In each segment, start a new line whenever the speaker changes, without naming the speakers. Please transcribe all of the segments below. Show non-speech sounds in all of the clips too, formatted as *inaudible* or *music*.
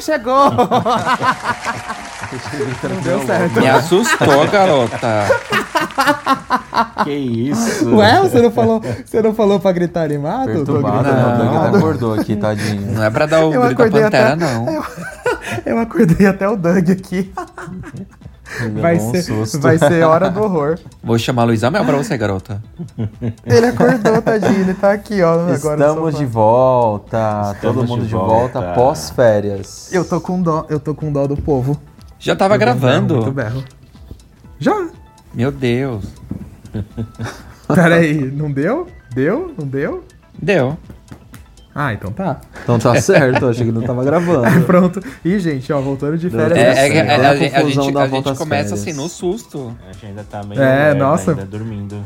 chegou! *laughs*
Não deu certo.
Me assustou, garota.
que isso?
Ué, você não falou, você não falou pra gritar animado?
Perturbado,
Tô
não, não, até acordou aqui, tadinho.
Não é pra dar o
Eu
grito da pantera,
até-
não.
Eu, *laughs* eu acordei até o Doug aqui. Vai
um
ser,
susto.
vai ser *laughs* hora do horror.
Vou chamar a Luísa Mel pra você, garota.
Ele acordou, tadinho, ele tá aqui, ó, agora.
Estamos de volta, todo
Estamos
mundo
de
volta,
volta.
pós-férias.
Eu tô com dó, eu tô com dó do povo.
Já tava
Eu
gravando.
Muito berro. Já.
Meu Deus.
Peraí, não deu? Deu? Não deu?
Deu.
Ah, então tá.
Então tá certo, achei que não tava gravando.
Aí *laughs* pronto. Ih, gente, ó, voltando de férias.
É,
é
é,
assim,
a.
Olha a
a gente- a
confusão
gente,
da
a
volta
gente começa assim no susto.
A gente ainda tá meio
É, nossa.
ainda, dormindo.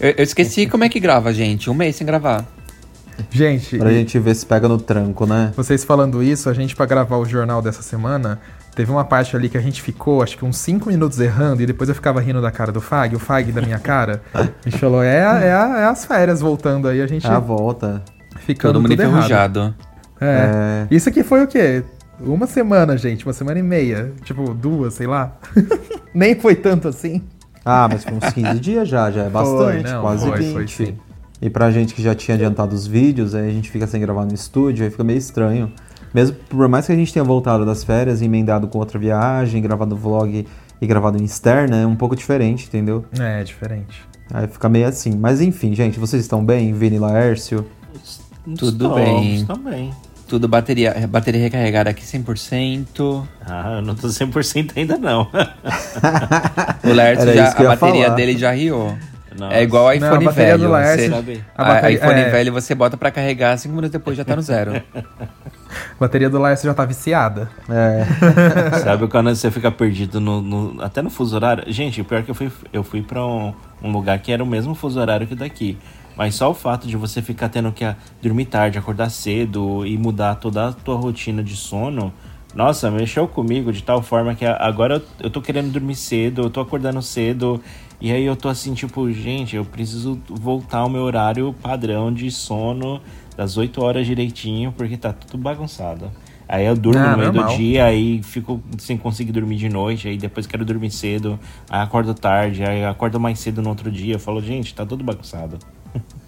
Eu, eu esqueci como é que grava, gente. Um mês sem gravar.
Gente,
Pra gente ver se pega no tranco, né?
Vocês falando isso, a gente pra gravar o jornal dessa semana, teve uma parte ali que a gente ficou, acho que uns 5 minutos errando, e depois eu ficava rindo da cara do Fag, o Fag da minha cara. *laughs* A gente falou, é, é, é as férias voltando aí, a gente
É a volta.
Ficando
Todo mundo
tudo
enferrujado.
É. Isso aqui foi o quê? Uma semana, gente, uma semana e meia. Tipo, duas, sei lá. *laughs* Nem foi tanto assim.
Ah, mas foi uns 15 dias já, já é bastante,
não,
quase
foi,
20.
foi sim.
E pra gente que já tinha adiantado os vídeos, aí a gente fica sem gravar no estúdio, aí fica meio estranho. Mesmo por mais que a gente tenha voltado das férias, emendado com outra viagem, gravado vlog e gravado em externa, é um pouco diferente, entendeu?
É, diferente.
Aí fica meio assim. Mas enfim, gente, vocês estão bem? Vini e Laércio?
Tudo bem.
Estamos bem.
Tudo bateria, bateria recarregada aqui 100%.
Ah, eu não tô 100% ainda não. *laughs*
O Laércio
Era
já, a
ia
bateria
falar.
dele já riou.
Nossa.
É igual iPhone
Não, a bateria
velho.
do Laércio-
você-
Sabe?
A
a-
bateria-
iPhone
é.
velho você bota pra carregar, cinco minutos depois já tá no zero. *laughs*
A bateria do Laércio já tá viciada.
É. *laughs*
Sabe quando você fica perdido no, no- até no fuso horário? Gente, o pior é que eu fui, eu fui pra um, um lugar que era o mesmo fuso horário que daqui. Mas só o fato de você ficar tendo que dormir tarde, acordar cedo e mudar toda a tua rotina de sono, nossa, mexeu comigo de tal forma que agora eu, eu tô querendo dormir cedo, eu tô acordando cedo. E aí eu tô assim, tipo, gente, eu preciso voltar ao meu horário padrão de sono das 8 horas direitinho, porque tá tudo bagunçado. Aí eu durmo
Ah,
no meio
normal.
do dia, aí fico sem conseguir dormir de noite, aí depois quero dormir cedo, aí acordo tarde, aí acordo mais cedo no outro dia. Eu falo, gente, tá tudo bagunçado.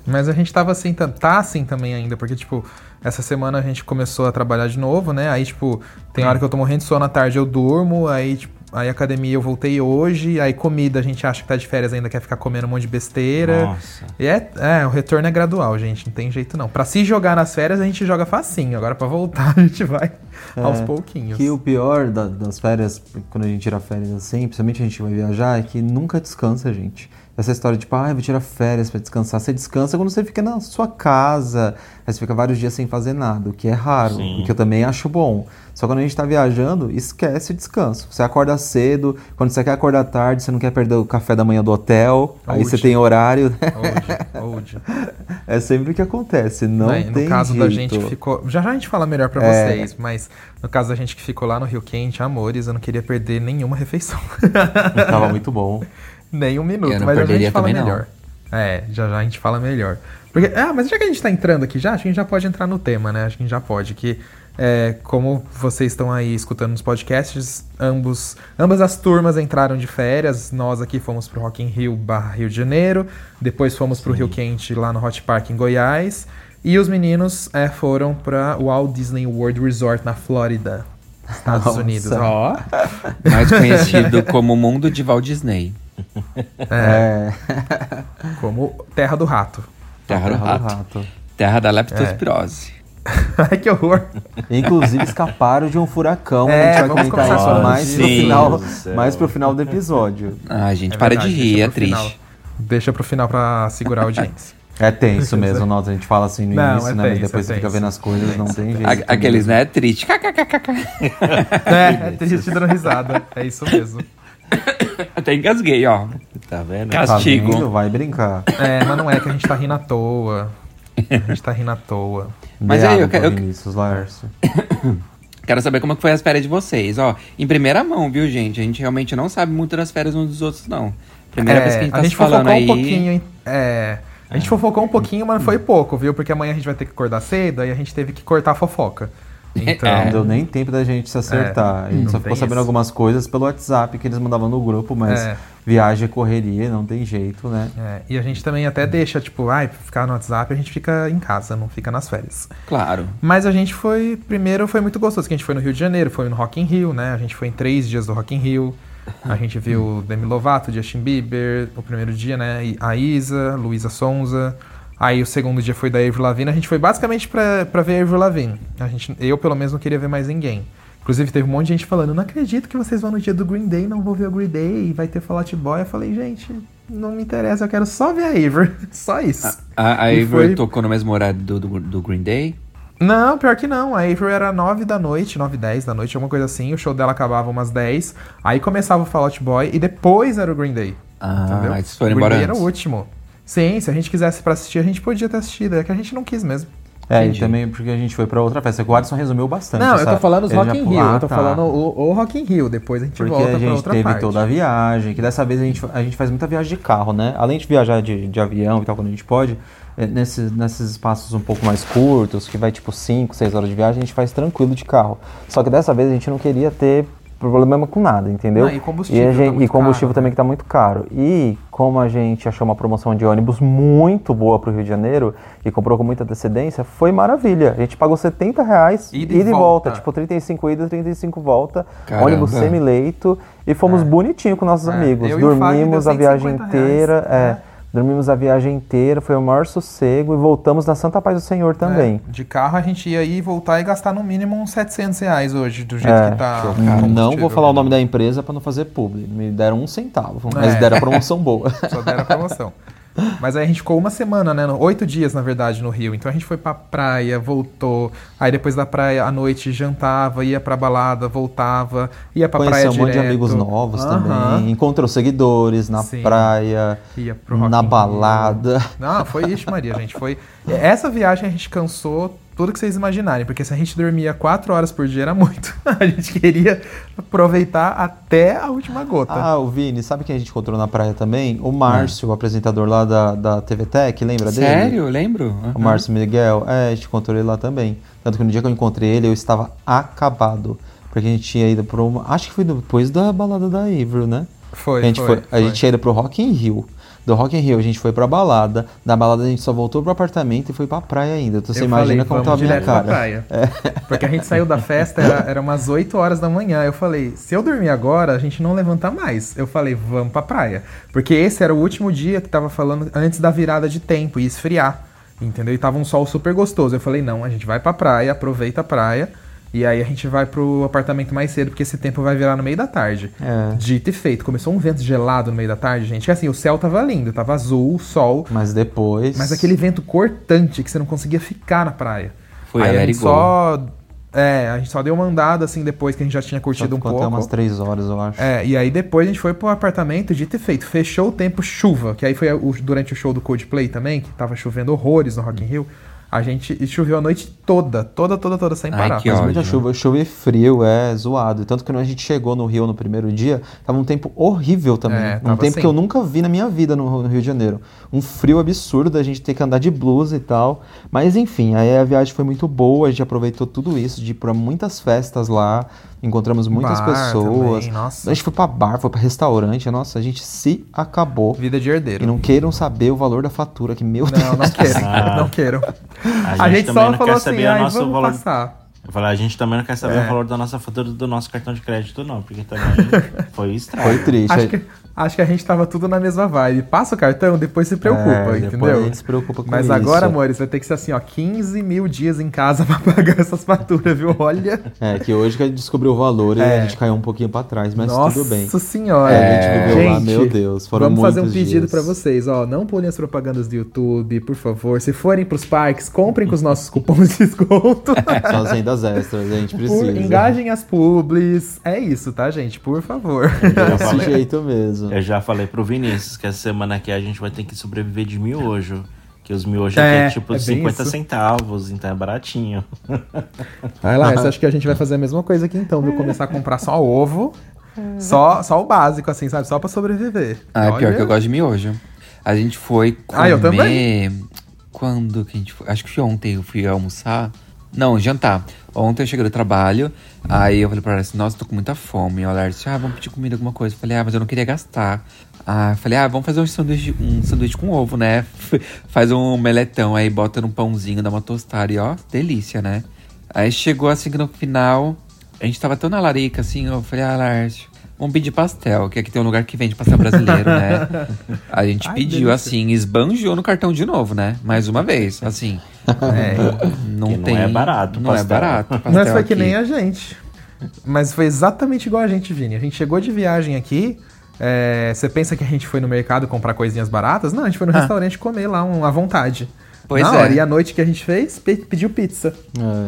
Mas a gente tava assim, tá assim também ainda, porque, tipo, essa semana a gente começou a trabalhar de novo, né? Aí, tipo, tem hora que eu tô morrendo de sono à tarde, eu durmo, aí, tipo, Aí academia eu voltei hoje, aí comida a gente acha que tá de férias ainda, quer ficar comendo um monte de besteira.
Nossa.
E é, é, o retorno é gradual, gente, não tem jeito não. Pra se jogar nas férias a gente joga facinho, agora pra voltar *laughs* a gente vai aos
É,
pouquinhos.
Que o pior da- das férias, quando a gente tira férias assim, principalmente a gente vai viajar, é que nunca descansa, gente. Essa história de, tipo, ah, eu vou tirar férias pra descansar. Você descansa quando você fica na sua casa. Aí você fica vários dias sem fazer nada, o que é raro,
Sim.
o que eu também acho bom. Só quando a gente tá viajando, esquece o descanso. Você acorda cedo, quando você quer acordar tarde, você não quer perder o café da manhã do hotel. Aí
Old.
você tem horário.
Old, *laughs* old.
É sempre o que acontece, não tem
no caso
jeito.
da gente que ficou. Já já a gente fala melhor pra
É.
vocês, mas no caso da gente que ficou lá no Rio Quente, amores, eu não queria perder nenhuma refeição.
Tava muito bom. *laughs*
Nem um minuto,
Eu não
mas já a gente fala
também, não.
melhor. É, já já a gente fala melhor. Porque, ah, mas já que a gente tá entrando aqui já, acho que a gente já pode entrar no tema, né? Acho que a gente já pode. Que, é, como vocês estão aí escutando nos podcasts, ambos, ambas as turmas entraram de férias. Nós aqui fomos pro Rock in Rio barra Rio de Janeiro. Depois fomos pro Rio Quente lá no Hot Park em Goiás. E os meninos é, foram pra Walt Disney World Resort na Flórida, Estados
Nossa.
Unidos. *laughs* Ó,
Mais conhecido como Mundo de Walt Disney.
É. *laughs*
como Terra do Rato.
Terra do
Terra do
Rato.
rato.
Terra da leptospirose. *laughs*
Ai, que horror.
Inclusive escaparam de um furacão.
É,
a gente vai comentar
começar
isso mais pro, final,
do *laughs*
mais pro final do episódio.
Ah, gente,
É
para
verdade,
de rir, é triste.
final. Deixa pro final pra segurar a audiência.
É tenso mesmo, nossa, a gente fala assim no
Não,
início,
é
né? Mas
tenso,
depois
é
você fica vendo as coisas, não tem jeito.
Aqueles, né? Triste. KKKKK.
é, é triste dando risada. É isso mesmo. *coughs*
Até engasguei, ó.
Tá vendo?
Tá
Castigo.
vendo? Vai brincar.
É, mas não é que a gente tá rindo à toa. A gente tá rindo à toa.
Mas aí, eu quero-
Vinícius Laércio. *coughs*
Quero saber como é que foi as férias de vocês, ó. Em primeira mão, viu, gente? A gente realmente não sabe muito das férias uns dos outros, não. Primeira
É,
vez que a gente tá
a
se
gente
falando
fofocou
aí.
um pouquinho, hein? É. A gente fofocou um pouquinho, mas foi pouco, viu? Porque amanhã a gente vai ter que acordar cedo, aí a gente teve que cortar a fofoca. Então.
Não deu nem tempo da gente se acertar. a gente
não
só ficou sabendo
isso.
algumas coisas pelo WhatsApp que eles mandavam no grupo, mas
É.
viagem é correria, não tem jeito, né?
é, e a gente também até deixa, tipo, ai, ficar no WhatsApp, a gente fica em casa, não fica nas férias.
Claro.
Mas a gente foi, primeiro foi muito gostoso, que a gente foi no Rio de Janeiro, foi no Rock in Rio, né? A gente foi em três dias do Rock in Rio. A gente viu Demi Lovato, Justin Bieber, o primeiro dia, né? A Isa, Luísa Sonza. Aí o segundo dia foi da Avril Lavigne. A gente foi basicamente pra, pra ver a Avril Lavigne. A gente, eu, pelo menos, não queria ver mais ninguém. Inclusive, teve um monte de gente falando, não acredito que vocês vão no dia do Green Day, não vou ver o Green Day, vai ter Fall Out Boy. Eu falei, gente, não me interessa, eu quero só ver a Avril. *laughs* Só isso.
A, a Avery
foi-
tocou no mesmo horário do, do, do Green Day.
Não, pior que não. A Avril era 9 da noite, 9 10 da noite, alguma coisa assim. O show dela acabava umas 10. Aí começava o Fall Out Boy e depois era o Green Day.
Ah,
entendeu?
eles foram
o Green
embora
Day era
antes.
o último. Sim, se a gente quisesse pra assistir, a gente podia ter assistido. É que a gente não quis mesmo.
É,
Entendi.
e também porque a gente foi pra outra festa. O Adson resumiu bastante.
Não, eu
essa-
tô falando os
ele
Rock in Rio.
Ah,
eu tô
tá.
falando o, o Rock in Rio. Depois a gente
Porque
volta
a
pra
gente
outra
teve
parte.
toda a viagem, que dessa vez a gente, a gente faz muita viagem de carro, né? Além de viajar de, de avião e tal, quando a gente pode, é, nesses, nesses espaços um pouco mais curtos, que vai tipo 5, 6 horas de viagem, a gente faz tranquilo de carro. Só que dessa vez a gente não queria ter problema com nada, entendeu?
Não, e combustível
a
tá
gente-
muito
e combustível
caro,
também
né?
que tá muito caro. E como a gente achou uma promoção de ônibus muito boa pro Rio de Janeiro e comprou com muita antecedência, foi maravilha. A gente pagou 70 reais
Ida
ida
e
e volta.
volta.
Tipo, 35 ida, 35 volta.
Caramba.
Ônibus semi-leito. E fomos bonitinho com nossos
É,
amigos.
eu e o
Dormimos a viagem
150 reais,
inteira. é.
é.
Dormimos a viagem inteira, foi o maior sossego e voltamos na Santa Paz do Senhor também.
É, de carro a gente ia ir e voltar e gastar no mínimo uns 700 reais hoje, do jeito
É,
que tá. o
Não vou falar o nome da empresa para não fazer publi. Me deram um centavo,
É.
mas deram a promoção boa. *laughs*
Só deram a promoção. Mas aí a gente ficou uma semana, né? Oito dias, na verdade, no Rio. Então a gente foi pra praia, voltou. Aí depois da praia, à noite, jantava, ia pra balada, voltava. Ia pra praia
Conheceu um monte de
direto.
amigos novos também. Encontrou seguidores na
Sim.
praia,
Ia pro Rock
na balada.
Não, foi isso, Maria. Gente foi. Essa viagem a gente cansou tudo que vocês imaginarem, porque se a gente dormia quatro horas por dia era muito. *laughs* A gente queria aproveitar até a última gota.
Ah, o Vini, sabe quem a gente encontrou na praia também? O Márcio, o apresentador lá da, da TV Tech, lembra dele?
Sério? Lembro?
O
Aham.
Márcio Miguel, é, a gente encontrou ele lá também. Tanto que no dia que eu encontrei ele, eu estava acabado. Porque a gente tinha ido para uma. Acho que foi depois da balada da Avril, né?
Foi,
a gente
foi,
A
foi.
gente tinha ido pro Rock in Rio. Do Rock in Rio a gente foi pra balada, da balada a gente só voltou pro apartamento e foi pra praia ainda. Então você
Eu
imagina
falei,
como tava a minha
direto pra
cara.
praia.
É. *laughs*
Porque a gente saiu da festa, era, era umas 8 horas da manhã. Eu falei, se eu dormir agora, a gente não levanta mais. Eu falei, vamos pra praia. Porque esse era o último dia que tava falando antes da virada de tempo e esfriar. Entendeu? E tava um sol super gostoso. Eu falei, não, a gente vai pra praia, aproveita a praia. E aí a gente vai pro apartamento mais cedo, porque esse tempo vai virar no meio da tarde.
É.
Dito e feito. Começou um vento gelado no meio da tarde, gente. Que assim, o céu tava lindo, tava azul, sol.
Mas depois.
Mas aquele vento cortante que você não conseguia ficar na praia.
Foi
Aí
a
gente só. É, a gente só deu uma andada assim depois que a gente já tinha
Só
curtido um pouco.
até umas três horas, eu acho.
É, e aí depois a gente foi pro apartamento, dito e feito. Fechou o tempo chuva, que aí foi o- durante o show do Coldplay também, que tava chovendo horrores no Rock in Rio. A gente choveu a noite toda, toda, toda, toda, sem
Ai,
parar.
que
Mas
ódio.
muita chuva, chuva e frio, é zoado. Tanto que quando a gente chegou no Rio no primeiro dia, tava um tempo horrível também.
É,
um tempo
assim.
que eu nunca vi na minha vida no, no Rio de Janeiro. Um frio absurdo, a gente ter que andar de blusa e tal. Mas enfim, aí a viagem foi muito boa, a gente aproveitou tudo isso, de ir pra muitas festas lá, encontramos muitas
Bar
pessoas.
também.
A gente foi pra bar, foi pra restaurante, nossa, a gente se acabou.
Vida de herdeiro.
E não queiram saber o valor da fatura, que meu Deus.
Não, não queiram,
Ah.
não queiram.
A gente, também
só
não
falou
quer
assim,
saber o
ai,
nosso
vamos
valor.
passar.
Eu falei, a gente também não quer saber
É.
o valor da nossa fatura do nosso cartão de crédito, não, porque também *laughs* foi estranho.
Foi triste.
Acho que, acho que a gente tava tudo na mesma vibe. Passa o cartão, depois se preocupa,
É, depois
entendeu?
a gente se preocupa com
Mas
isso.
agora, amores, vai ter que ser assim, ó, 15 mil dias em casa *laughs* pra pagar essas faturas, viu? Olha.
É, que hoje que a gente descobriu o valor e
É.
a gente caiu um pouquinho pra trás, mas
Nossa
tudo bem.
senhora.
É, a gente viveu lá,
Gente,
meu Deus, foram
Vamos fazer um pedido
dias.
pra vocês, ó. Não pulem as propagandas do YouTube, por favor. Se forem pros parques, comprem com os nossos cupons de desconto.
Só as rendas extras, a gente
Por,
precisa.
engajem as publis. É isso, tá, gente? Por favor.
Desse *laughs* jeito mesmo.
Eu já falei pro Vinícius que essa semana aqui a gente vai ter que sobreviver de miojo. Que os miojos
É,
aqui é tipo
é bem
50
isso.
centavos, então é baratinho. *laughs*
Vai lá, eu acho que a gente vai fazer a mesma coisa aqui então, viu? Começar a comprar só ovo. Só, só o básico, assim, sabe? Só pra sobreviver.
Ah, é pior que eu gosto de miojo. A gente foi comer...
Ah, eu também.
Quando que a gente foi? Acho que foi ontem eu fui almoçar. Não, jantar. Ontem eu cheguei do trabalho, aí eu falei pra ela assim, nossa, tô com muita fome. Ela disse, ah, vamos pedir comida, alguma coisa. Eu falei, ah, mas eu não queria gastar. Ah, falei, ah, vamos fazer um sanduíche, um sanduíche com ovo, né? *laughs* Faz um meletão, aí bota num pãozinho, dá uma tostada e ó, delícia, né? Aí chegou assim que no final, a gente tava tão na larica assim, eu falei, ah, Lárcio, vamos pedir pastel, que aqui tem um lugar que vende pastel brasileiro, né? *laughs* A gente
Ai,
pediu
delícia.
assim, esbanjou no cartão de novo, né? Mais uma vez, assim.
É,
Não
Que não
tem.
é barato
Não é
pastel.
barato.
mas foi que
aqui.
nem a gente. Mas foi exatamente igual a gente, Vini. A gente chegou de viagem aqui. é, Você pensa que a gente foi no mercado comprar coisinhas baratas? Não, a gente foi no
Ah.
restaurante comer lá um, à vontade.
Pois
Na
é.
hora. E a noite que a gente fez, pe- pediu pizza.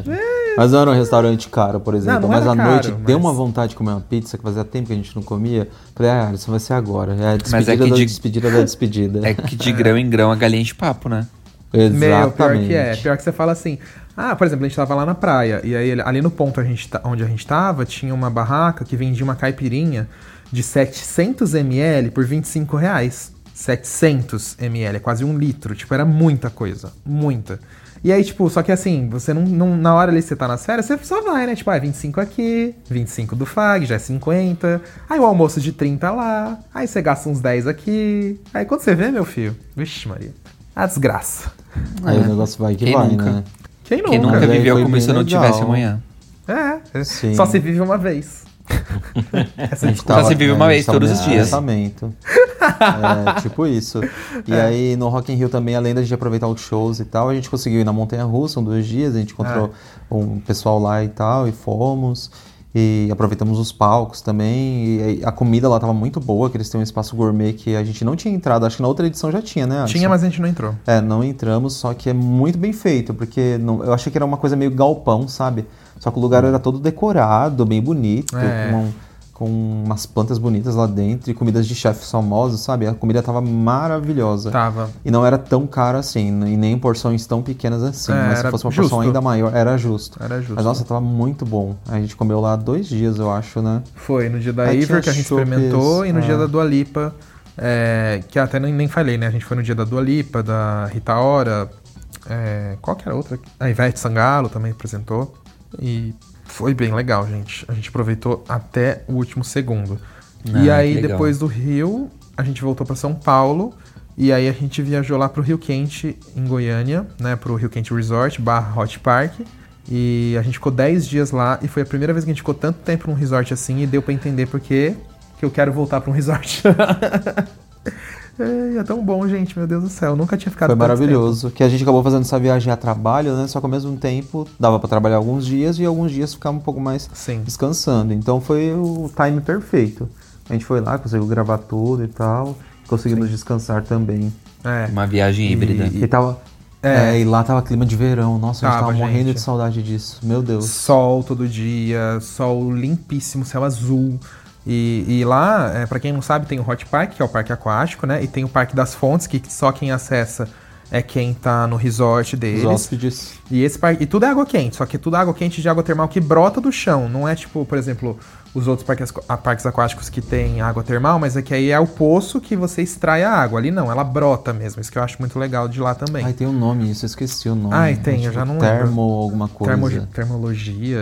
É. Mas não era um restaurante caro, por exemplo.
não
mas
era
à
caro,
noite deu
mas-
uma vontade de comer uma pizza que fazia tempo que a gente não comia. Falei, ah, isso vai ser agora. É a
Mas é
despedida
que
da
de-
despedida da despedida. *laughs*
É que de grão em grão a galinha enche papo, né?
Exatamente.
Meu, pior que é. Pior que você fala assim. Ah, por exemplo, a gente tava lá na praia. E aí, ali no ponto a gente onde a gente tava, tinha uma barraca que vendia uma caipirinha de 700 ml por 25 reais. 700 ml, é quase um litro. Tipo, era muita coisa. Muita. E aí, tipo, só que assim, você não, não- Na hora ali que você tá nas férias, você só vai, né? Tipo, ah, 25 aqui, 25 do FAG, já é 50. Aí o almoço de 30 lá. Aí você gasta uns 10 aqui. Aí quando você vê, meu filho, vixe, Maria. A desgraça.
Aí o negócio vai que
Quem
vai,
nunca?
né?
Quem nunca?
Quem nunca viveu como se não
legal.
tivesse amanhã.
É,
Sim.
só se vive uma vez.
A gente
Só se vive uma
né,
vez todos
tava
os dias.
É, tipo isso. *laughs* E aí, no Rock in Rio também, além da gente aproveitar os shows e tal, a gente conseguiu ir na Montanha Russa um dois dias, a gente encontrou um pessoal lá e tal, e fomos. E aproveitamos os palcos também. E a comida lá tava muito boa, que eles têm um espaço gourmet que a gente não tinha entrado. Acho que na outra edição já tinha, né? Alisson?
Tinha, mas a gente não entrou.
É, não entramos, só que é muito bem feito, porque não- eu achei que era uma coisa meio galpão, sabe? Só que o lugar era todo decorado, bem bonito,
É.
com, com umas plantas bonitas lá dentro e comidas de chefes famosos, sabe? A comida tava maravilhosa.
Tava.
E não era tão cara assim, e nem em porções tão pequenas assim.
É,
mas se fosse uma
justo.
porção ainda maior, era justo.
Era justo.
Mas nossa, tava muito bom. A gente comeu lá dois dias, eu acho, né?
Foi no dia da
Aí
Iver que a gente experimentou e no
é.
dia da Dua Lipa, é, que até nem, nem falei, né? A gente foi no dia da Dua Lipa, da Rita Ora, é, qual que era a outra? A Ivete Sangalo também apresentou. E foi bem legal, gente. A gente aproveitou até o último segundo.
Ah,
e aí, depois do Rio, a gente voltou pra São Paulo. E aí a gente viajou lá pro Rio Quente, em Goiânia, né? Pro Rio Quente Resort, barra Hot Park. E a gente ficou 10 dias lá e foi a primeira vez que a gente ficou tanto tempo num resort assim e deu pra entender porque que eu quero voltar pra um resort. *laughs* é, é tão bom, gente, meu Deus do céu. Eu nunca tinha ficado
Foi maravilhoso. Que a gente acabou fazendo essa viagem a trabalho, né? Só que ao mesmo tempo dava pra trabalhar alguns dias e alguns dias ficar um pouco mais
Sim.
descansando. Então foi o time perfeito. A gente foi lá, conseguiu gravar tudo e tal. Conseguimos descansar também.
tempo. É.
Uma viagem híbrida.
E, e tava.
É.
É, e lá tava clima de verão. Nossa, a gente
Tava,
tava morrendo
gente.
de saudade disso. Meu Deus.
Sol todo dia, sol limpíssimo, céu azul. E, e lá, é, para quem não sabe, tem o Hot Park, que é o parque aquático, né? E tem o Parque das Fontes, que só quem acessa é quem tá no resort
Os
deles.
hóspedes.
E esse parque. E tudo é água quente, só que tudo é água quente de água termal que brota do chão. Não é tipo, por exemplo, os outros parques, a- parques aquáticos que tem água termal, mas é que aí é o poço que você extrai a água. Ali não, ela brota mesmo. Isso que eu acho muito legal de lá também.
Ai, tem um nome isso, eu esqueci o nome.
Ai, tem, eu já não
Termo
lembro.
alguma coisa.
Termo- termologia,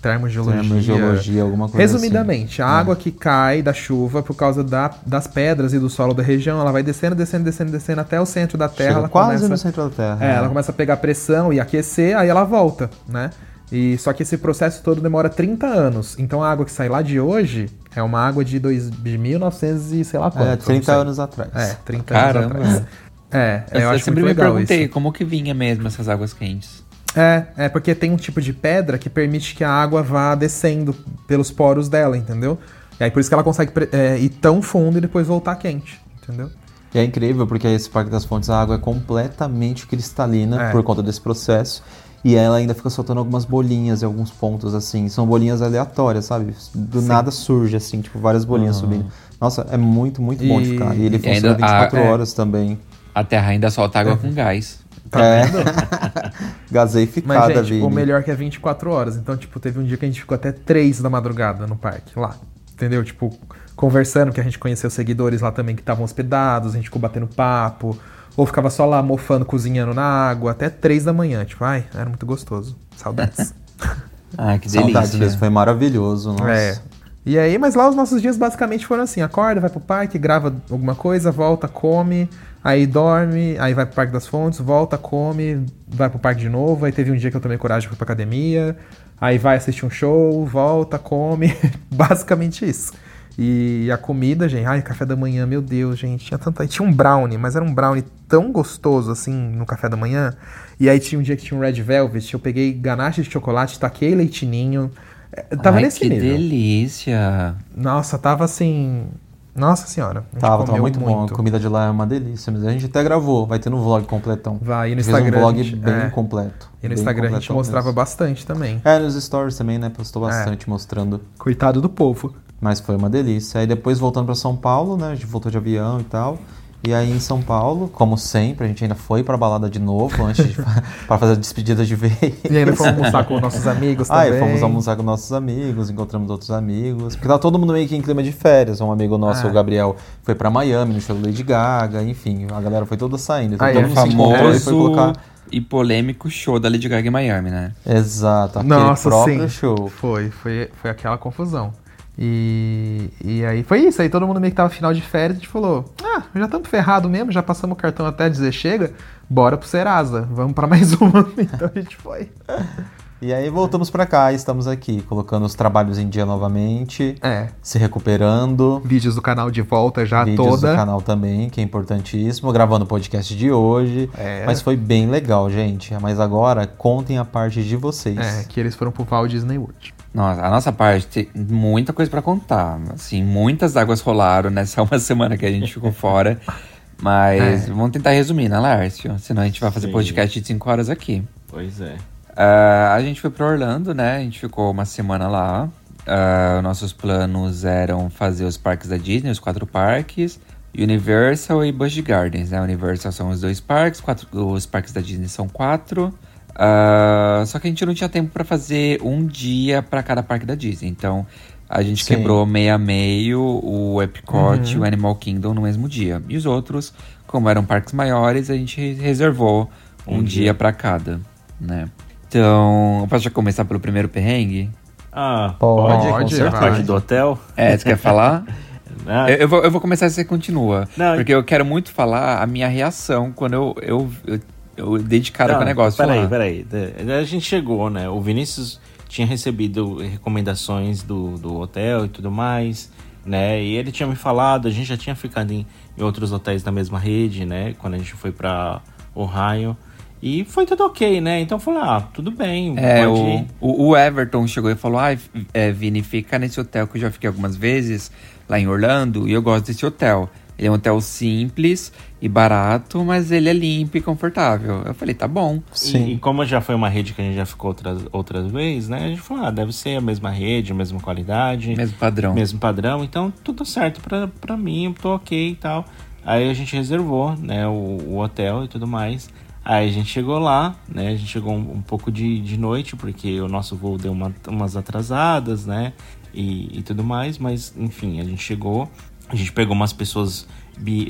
termogeologia.
Termogeologia, alguma coisa
Resumidamente,
assim.
a água que cai da chuva por causa da- das pedras e do solo da região, ela vai descendo, descendo, descendo, descendo até o centro da Terra.
Chega
ela
quase
começa,
no centro da Terra.
É, ela começa a pegar pressão e aquecer, aí ela volta, né? E só que esse processo todo demora 30 anos. Então a água que sai lá de hoje é uma água de, dois, de 1900 e sei lá quanto.
É,
eu
30
não sei.
anos atrás.
É, 30
Caramba.
anos atrás. É,
Eu,
eu, acho
sempre
muito
me
legal
perguntei
isso.
como que vinha mesmo essas águas quentes.
É, é porque tem um tipo de pedra que permite que a água vá descendo pelos poros dela, entendeu? E aí por isso que ela consegue é, ir tão fundo e depois voltar quente, entendeu?
E é incrível porque esse Parque das Fontes a água é completamente cristalina
É.
por conta desse processo. E ela ainda fica soltando algumas bolinhas em alguns pontos, assim. São bolinhas aleatórias, sabe? Do nada surge, assim, tipo, várias bolinhas
Ah.
subindo. Nossa, é muito, muito bom de
E-
ficar. E ele
e
funciona
ainda-
24
ah, é.
horas também.
A terra ainda solta água com gás.
Tá
é.
vendo? *laughs* Mas,
Gaseificada,
gente,
Vini.
o melhor é que é 24 horas. Então, tipo, teve um dia que a gente ficou até 3 da madrugada no parque, lá. Entendeu? Tipo, conversando, que a gente conheceu seguidores lá também que estavam hospedados, a gente ficou batendo papo. Ou ficava só lá mofando, cozinhando na água, até 3 da manhã. Tipo, ai, era muito gostoso. Saudades. *laughs*
Ah, que
Saudades
delícia.
mesmo, foi maravilhoso. Nossa.
É. E aí, mas lá os nossos dias basicamente foram assim: acorda, vai pro parque, grava alguma coisa, volta, come, aí dorme, aí vai pro Parque das Fontes, volta, come, vai pro parque de novo. Aí teve um dia que eu tomei coragem fui pra academia, aí vai assistir um show, volta, come. *laughs* basicamente isso. E a comida, gente, ai, café da manhã, meu Deus, gente, tinha tanta. Tinha um brownie, mas era um brownie tão gostoso assim no café da manhã. E aí tinha um dia que tinha um red velvet, eu peguei ganache de chocolate, taquei leitinho. É, Tava
Ai,
nesse
que
nível.
delícia.
Nossa, tava assim. Nossa senhora.
Tava, tava
comeu
muito, bom. A comida de lá é uma delícia. Mas a gente até gravou, vai ter no vlog completão.
Vai, e no
Fez um
Instagram.
vlog bem
é.
completo.
E no Instagram a gente mostrava
mesmo.
bastante também.
É, nos stories também, né? Postou bastante mostrando.
Coitado do povo.
Mas foi uma delícia. Aí depois voltando pra São Paulo, né? A gente voltou de avião e tal. E aí em São Paulo, como sempre, a gente ainda foi pra balada de novo antes de *laughs* para fazer a despedida de vez.
E ainda fomos almoçar com nossos amigos
Ah,
também.
e fomos almoçar com nossos amigos, encontramos outros amigos. Porque tá todo mundo meio que em clima de férias. Um amigo nosso,
Ah.
o Gabriel, foi pra Miami no show do Lady Gaga, enfim, a galera foi toda saindo. Então
Ah,
todo
é.
mundo se encontrou e foi
Famoso
colocar.
e polêmico show da Lady Gaga em Miami, né?
Exato, aquele
Nossa,
próprio
sim.
show.
Foi, foi, foi aquela confusão. E, e aí foi isso. Aí todo mundo meio que tava final de férias a gente falou: Ah, já estamos ferrado mesmo, já passamos o cartão até dizer chega, bora pro Serasa, vamos pra *laughs* mais uma. Então a gente foi. *laughs*
E aí voltamos pra cá, estamos aqui, colocando os trabalhos em dia novamente,
É.
se recuperando.
Vídeos do canal de volta já
Vídeos
toda.
do canal também, que é importantíssimo. Gravando o podcast de hoje.
É.
Mas foi bem legal, gente. Mas agora contem a parte de vocês.
É, que eles foram pro Walt Disney World.
Nossa, a nossa parte tem muita coisa pra contar. Assim, muitas águas rolaram nessa *laughs* uma semana que a gente ficou fora. Mas
É.
vamos tentar resumir, né, Lárcio? Senão a gente vai fazer
Sim.
podcast de 5 horas aqui.
Pois é.
Ah, a gente foi pra Orlando, né? A gente ficou uma semana lá. Ah, nossos planos eram fazer os parques da Disney, os quatro parques, Universal e Busch Gardens, né? Universal são os dois parques, quatro- os parques da Disney são quatro. Ah, só que a gente não tinha tempo pra fazer um dia pra cada parque da Disney. Então a gente
Sim.
quebrou meio a meio o Epcot e
Uhum.
o Animal Kingdom no mesmo dia. E os outros, como eram parques maiores, a gente reservou um,
Um
dia,
dia.
pra cada, né? Então, eu posso já começar pelo primeiro perrengue?
Ah,
Pode,
pode,
Pode,
com certeza. parte do hotel.
É, você quer falar? *laughs* Eu, eu vou, eu vou começar, você continua.
Não,
porque eu quero muito falar a minha reação quando eu, eu, eu, eu dei de cara
Não,
com o negócio.
Peraí, peraí. A gente chegou, né? O Vinícius tinha recebido recomendações do, do hotel e tudo mais, né? E ele tinha me falado, a gente já tinha ficado em, em outros hotéis da mesma rede, né? Quando a gente foi pra Ohio. E foi tudo ok, né? Então eu falei, ah, tudo bem,
É, o, o, o Everton chegou e falou: Ah, é, Vini, fica nesse hotel que eu já fiquei algumas vezes lá em Orlando e eu gosto desse hotel. Ele é um hotel simples e barato, mas ele é limpo e confortável. Eu falei, tá bom.
E, e como já foi uma rede que a gente já ficou outras, outras vezes, né? A gente falou, ah, deve ser a mesma rede, a mesma qualidade.
Mesmo padrão.
Mesmo padrão. Então, tudo certo pra, pra mim, eu tô ok e tal. Aí a gente reservou, né, o, o hotel e tudo mais. Aí a gente chegou lá, né? A gente chegou um, um pouco de, de noite, porque o nosso voo deu uma- umas atrasadas, né? E, e tudo mais, mas enfim, a gente chegou. A gente pegou umas pessoas.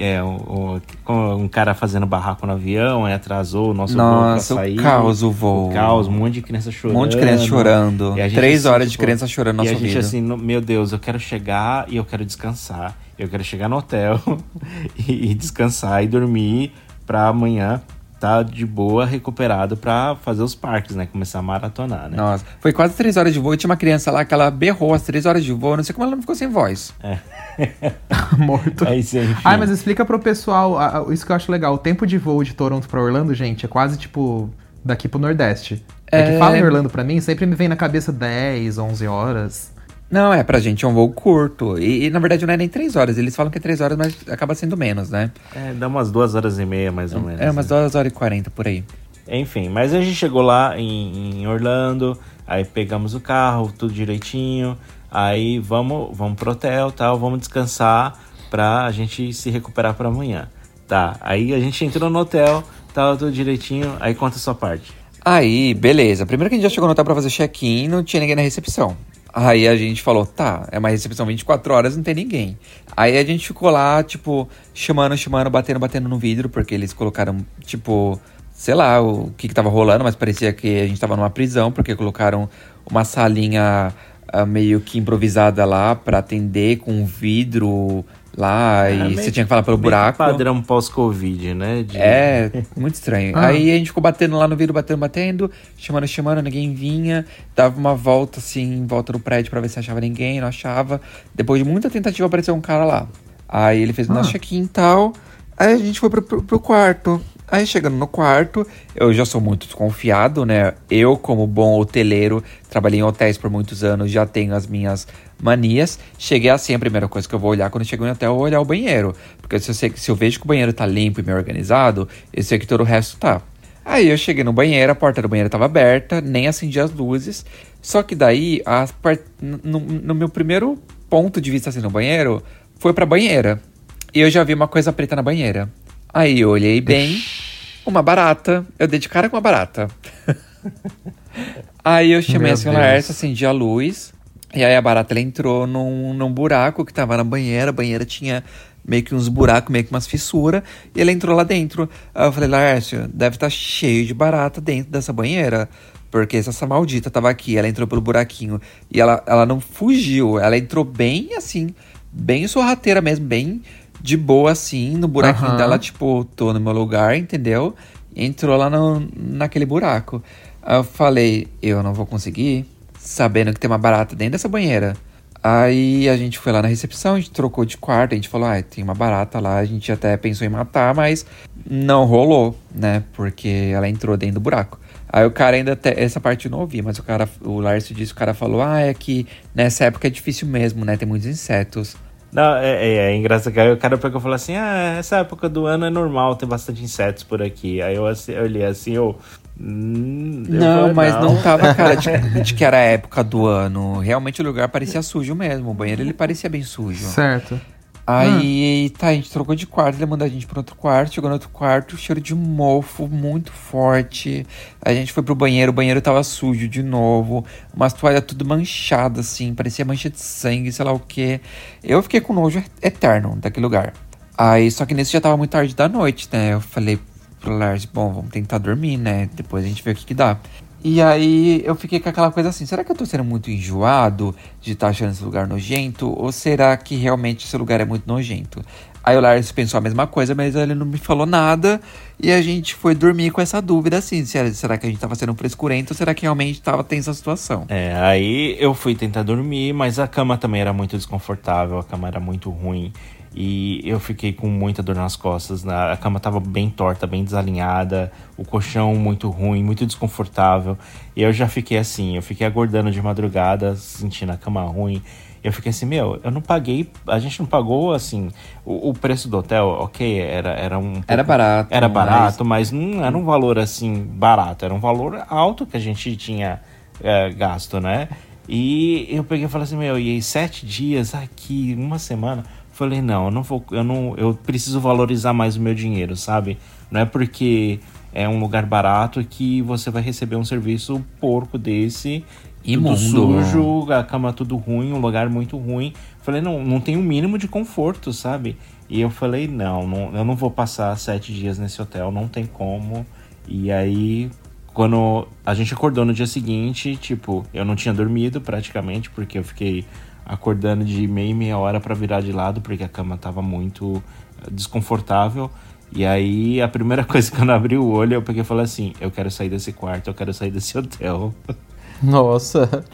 É, o- o- um cara fazendo barraco no avião, aí atrasou o nosso
Nossa,
voo pra
o
sair.
caos o voo.
O caos, um monte de criança chorando.
Um monte de criança chorando. Três
assim,
horas de
tipo,
criança chorando no
E a
nosso
gente
ouvido.
assim, meu Deus, eu quero chegar e eu quero descansar. Eu quero chegar no hotel *laughs* e, e descansar e dormir pra amanhã tá de boa, recuperado pra fazer os parques, né? Começar a maratonar, né?
Nossa, foi quase três horas de voo e tinha uma criança lá que ela berrou às três horas de voo. Não sei como ela não ficou sem voz.
É. *laughs*
Morto.
Aí, enfim.
Ai, mas explica pro pessoal, a- a- isso que eu acho legal. O tempo de voo de Toronto pra Orlando, gente, é quase tipo daqui pro Nordeste. É, que
É.
fala em Orlando pra mim, sempre me vem na cabeça 10, 11 horas.
Não, é, pra gente é um voo curto. E, e, na verdade não é nem três horas. Eles falam que é três horas, mas acaba sendo menos, né?
É, dá umas duas horas e meia, mais ou menos.
É, umas
né?
duas horas e quarenta por aí.
Enfim, mas a gente chegou lá em, em Orlando, aí pegamos o carro, tudo direitinho, aí vamos, vamos pro hotel, tal, vamos descansar pra gente se recuperar pra amanhã. Tá, aí a gente entrou no hotel, tal, tudo direitinho, aí conta a sua parte.
Aí, beleza. Primeiro que a gente já chegou no hotel pra fazer check-in, não tinha ninguém na recepção. Aí a gente falou, tá, é uma recepção 24 horas, não tem ninguém. Aí a gente ficou lá, tipo, chamando, chamando, batendo, batendo no vidro, porque eles colocaram, tipo, sei lá o que que tava rolando, mas parecia que a gente tava numa prisão, porque colocaram uma salinha ah, meio que improvisada lá pra atender com um vidro lá,
É,
e
meio-
você tinha que falar pelo buraco.
Padrão pós-Covid, né? de-
É, muito estranho.
Ah.
Aí a gente ficou batendo lá no vidro, batendo, batendo, chamando, chamando, ninguém vinha. Dava uma volta assim, em volta do prédio pra ver se achava ninguém, não achava. Depois de muita tentativa, apareceu um cara lá. Aí ele fez o nosso
Ah.
check-in e tal. Aí a gente foi pro, pro, pro quarto. Aí chegando no quarto, eu já sou muito desconfiado, né? Eu, como bom hoteleiro, trabalhei em hotéis por muitos anos, já tenho as minhas manias. Cheguei assim, a primeira coisa que eu vou olhar quando chego no hotel é olhar o banheiro. Porque se eu, sei, se eu vejo que o banheiro tá limpo e bem organizado, eu sei que todo o resto tá. Aí eu cheguei no banheiro, a porta do banheiro tava aberta, nem acendi as luzes. Só que daí, as par- no, no meu primeiro ponto de vista assim no banheiro, foi pra banheira. E eu já vi uma coisa preta na banheira. Aí eu olhei bem, uma barata. Eu dei de cara com uma barata. aí eu chamei
Meu
a senhora
Deus.
Ersa, acendi a luz. E aí a barata ela entrou num, num buraco que tava na banheira. A banheira tinha meio que uns buracos, meio que umas fissuras. E ela entrou lá dentro. Aí eu falei, Laércio, deve estar cheio de barata dentro dessa banheira. Porque essa maldita tava aqui, ela entrou pelo buraquinho e ela, ela não fugiu. Ela entrou bem assim, bem sorrateira mesmo, bem de boa assim, no buraquinho
Aham.
dela, tipo, tô no meu lugar, entendeu? Entrou lá no, naquele buraco. Aí eu falei, eu não vou conseguir, sabendo que tem uma barata dentro dessa banheira. Aí a gente foi lá na recepção, a gente trocou de quarto, a gente falou, ah, tem uma barata lá, a gente até pensou em matar, mas não rolou, né? Porque ela entrou dentro do buraco. Aí o cara ainda, até, essa parte eu não ouvi, mas o cara, o Lárcio disse, o cara falou, ah, é que nessa época é difícil mesmo, né? Tem muitos insetos.
Não, é, é, é engraçado que aí o cara pegou e falou assim: Ah, essa época do ano é normal, tem bastante insetos por aqui. Aí eu, assim, eu olhei assim, eu. hum,
Não,
falei,
mas não tava cara de, *laughs* de que era a época do ano. Realmente o lugar parecia sujo mesmo. O banheiro ele parecia bem sujo.
Certo.
Aí, tá, a gente trocou de quarto, ele mandou a gente pra outro quarto, chegou no outro quarto, cheiro de mofo muito forte. A gente foi pro banheiro, o banheiro tava sujo de novo, umas toalhas tudo manchadas, assim, parecia mancha de sangue, sei lá o que. Eu fiquei com nojo eterno daquele lugar. Aí, só que nesse já tava muito tarde da noite, né? Eu falei pro Lars, bom, vamos tentar dormir, né? Depois a gente vê o que que dá. E aí eu fiquei com aquela coisa assim, será que eu tô sendo muito enjoado de estar achando esse lugar nojento? Ou será que realmente esse lugar é muito nojento? Aí o Lars pensou a mesma coisa, mas ele não me falou nada. E a gente foi dormir com essa dúvida assim: se- será que a gente tava sendo frescurento ou será que realmente tava tensa a situação?
É, aí eu fui tentar dormir, mas a cama também era muito desconfortável, a cama era muito ruim. E eu fiquei com muita dor nas costas. né? A cama tava bem torta, bem desalinhada, o colchão muito ruim, muito desconfortável. E eu já fiquei assim, eu fiquei acordando de madrugada, sentindo a cama ruim. Eu fiquei assim, meu, eu não paguei, a gente não pagou assim, o, o preço do hotel, ok, era, era um.
Era
pouco-
barato,
Era
mas-
barato, mas não era um valor assim barato, era um valor alto que a gente tinha é, gasto, né? E eu peguei e falei assim, meu, e aí sete dias aqui, uma semana. Falei, não, eu não vou, eu não, eu preciso valorizar mais o meu dinheiro, sabe? Não é porque é um lugar barato que você vai receber um serviço porco desse,
Imundo.
tudo sujo, a cama tudo ruim, um lugar muito ruim. Falei, não, não tem o mínimo de conforto, sabe? E eu falei, não, não, eu não vou passar sete dias nesse hotel, não tem como. E aí, quando a gente acordou no dia seguinte, tipo, eu não tinha dormido praticamente, porque eu fiquei acordando de meia e meia hora para virar de lado, porque a cama tava muito eh, desconfortável. E aí, a primeira *laughs* coisa que eu abri o olho, eu peguei e falei assim: eu quero sair desse quarto, eu quero sair desse *laughs* hotel.
Nossa.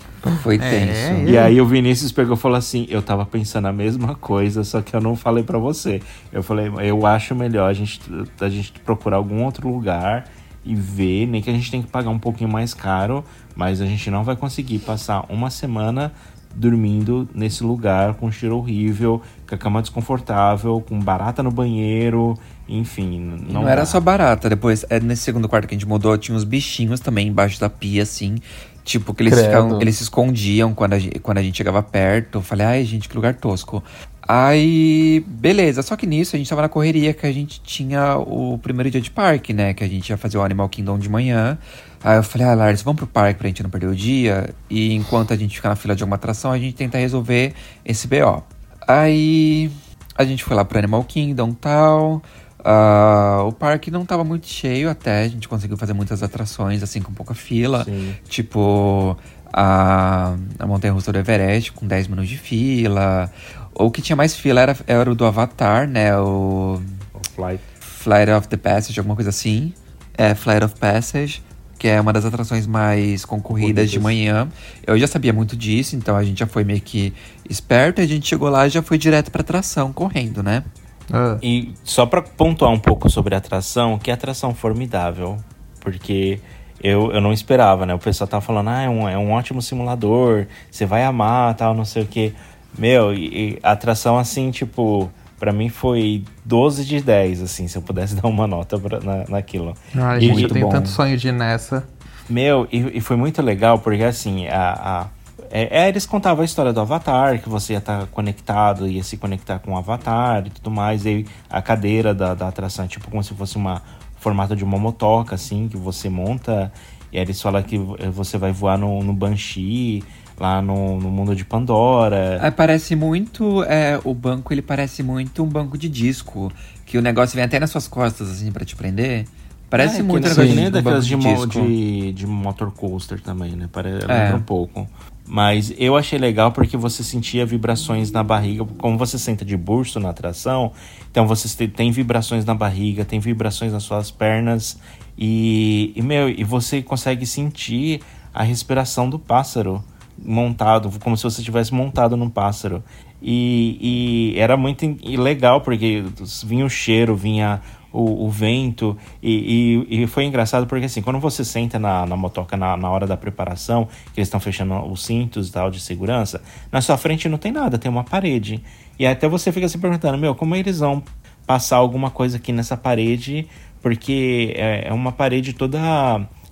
Foi
É,
tenso.
E aí o Vinícius pegou e falou assim: Eu tava pensando a mesma coisa, só que eu não falei pra você. Eu falei, eu acho melhor a gente, a gente procurar algum outro lugar e ver, nem que a gente tem que pagar um pouquinho mais caro, mas a gente não vai conseguir passar uma semana dormindo nesse lugar com cheiro horrível, com a cama desconfortável, com barata no banheiro, enfim. Não,
Não, era só barata. Depois, é, nesse segundo quarto que a gente mudou, tinha uns bichinhos também embaixo da pia, assim. Tipo, que eles, ficavam, eles se escondiam quando a, gente, quando a gente chegava perto. Eu falei, ai, gente, que lugar tosco. Aí, beleza. Só que nisso, a gente tava na correria que a gente tinha o primeiro dia de parque, né? Que a gente ia fazer o Animal Kingdom de manhã. Aí eu falei, ah, Lars, vamos pro parque pra gente não perder o dia. E enquanto a gente fica na fila de alguma atração, a gente tenta resolver esse BO. Aí a gente foi lá pro Animal Kingdom e tal. Ah, o parque não tava muito cheio até, a gente conseguiu fazer muitas atrações, assim, com pouca fila.
Sim.
Tipo, a, a Montanha Russa do Everest com 10 minutos de fila. O que tinha mais fila era, era o do Avatar, né? O
O flight.
Flight of the Passage, alguma coisa assim. É, Flight of Passage, que é uma das atrações mais concorridas de manhã. Eu já sabia muito disso, então a gente já foi meio que esperto. E a gente chegou lá e já foi direto pra atração, correndo, né?
Ah,
E só pra pontuar um pouco sobre a atração, que atração formidável. Porque eu, eu não esperava, né? O pessoal tava falando, ah, é um, é um ótimo simulador, você vai amar, tal, não sei o quê. Meu, e, e atração, assim, tipo, pra mim foi 12 de 10, assim, se eu pudesse *laughs* dar uma nota pra, na, naquilo.
Ai,
E-
gente, eu tenho
bom.
tanto sonho de ir nessa.
Meu, e, e foi muito legal porque assim, a, a- é, é, eles contavam a história do Avatar, que você ia estar conectado, ia se conectar com o Avatar e tudo mais. E a cadeira da, da atração é tipo como se fosse uma formato de uma motoca, assim, que você monta. E aí eles falam que você vai voar no, no Banshee, lá no, no mundo de Pandora.
É, parece muito. É, o banco, ele parece muito um banco de disco. Que o negócio vem até nas suas costas, assim, pra te prender. Parece
É,
muito
que
um negócio de,
daquelas de,
de,
de, de motor coaster também, né? Parece,
É.
lembra um pouco. Mas eu achei legal porque você sentia vibrações na barriga, como você senta de burso na atração, então você te- tem vibrações na barriga, tem vibrações nas suas pernas e, e meu, e você consegue sentir a respiração do pássaro montado, como se você tivesse montado num pássaro. E, e era muito legal, porque vinha o cheiro, vinha o, o vento, e, e- e foi engraçado porque assim, quando você senta na, na motoca na, na hora da preparação, que eles estão fechando os cintos e tal de segurança, na sua frente não tem nada, tem uma parede. E até você fica se perguntando, meu, como eles vão passar alguma coisa aqui nessa parede, porque é, é uma parede toda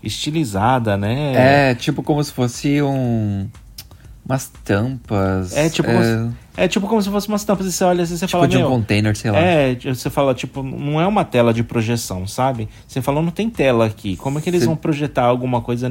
estilizada, né?
É, tipo como se fosse um. Umas tampas.
É tipo,
é,
Como se, é tipo como se fosse umas tampas e você olha assim e você
tipo
fala,
de um container, sei lá.
É, você fala, tipo, não é uma tela de projeção, sabe? Você fala, não tem tela aqui. Como é que eles
Cê-
vão projetar alguma coisa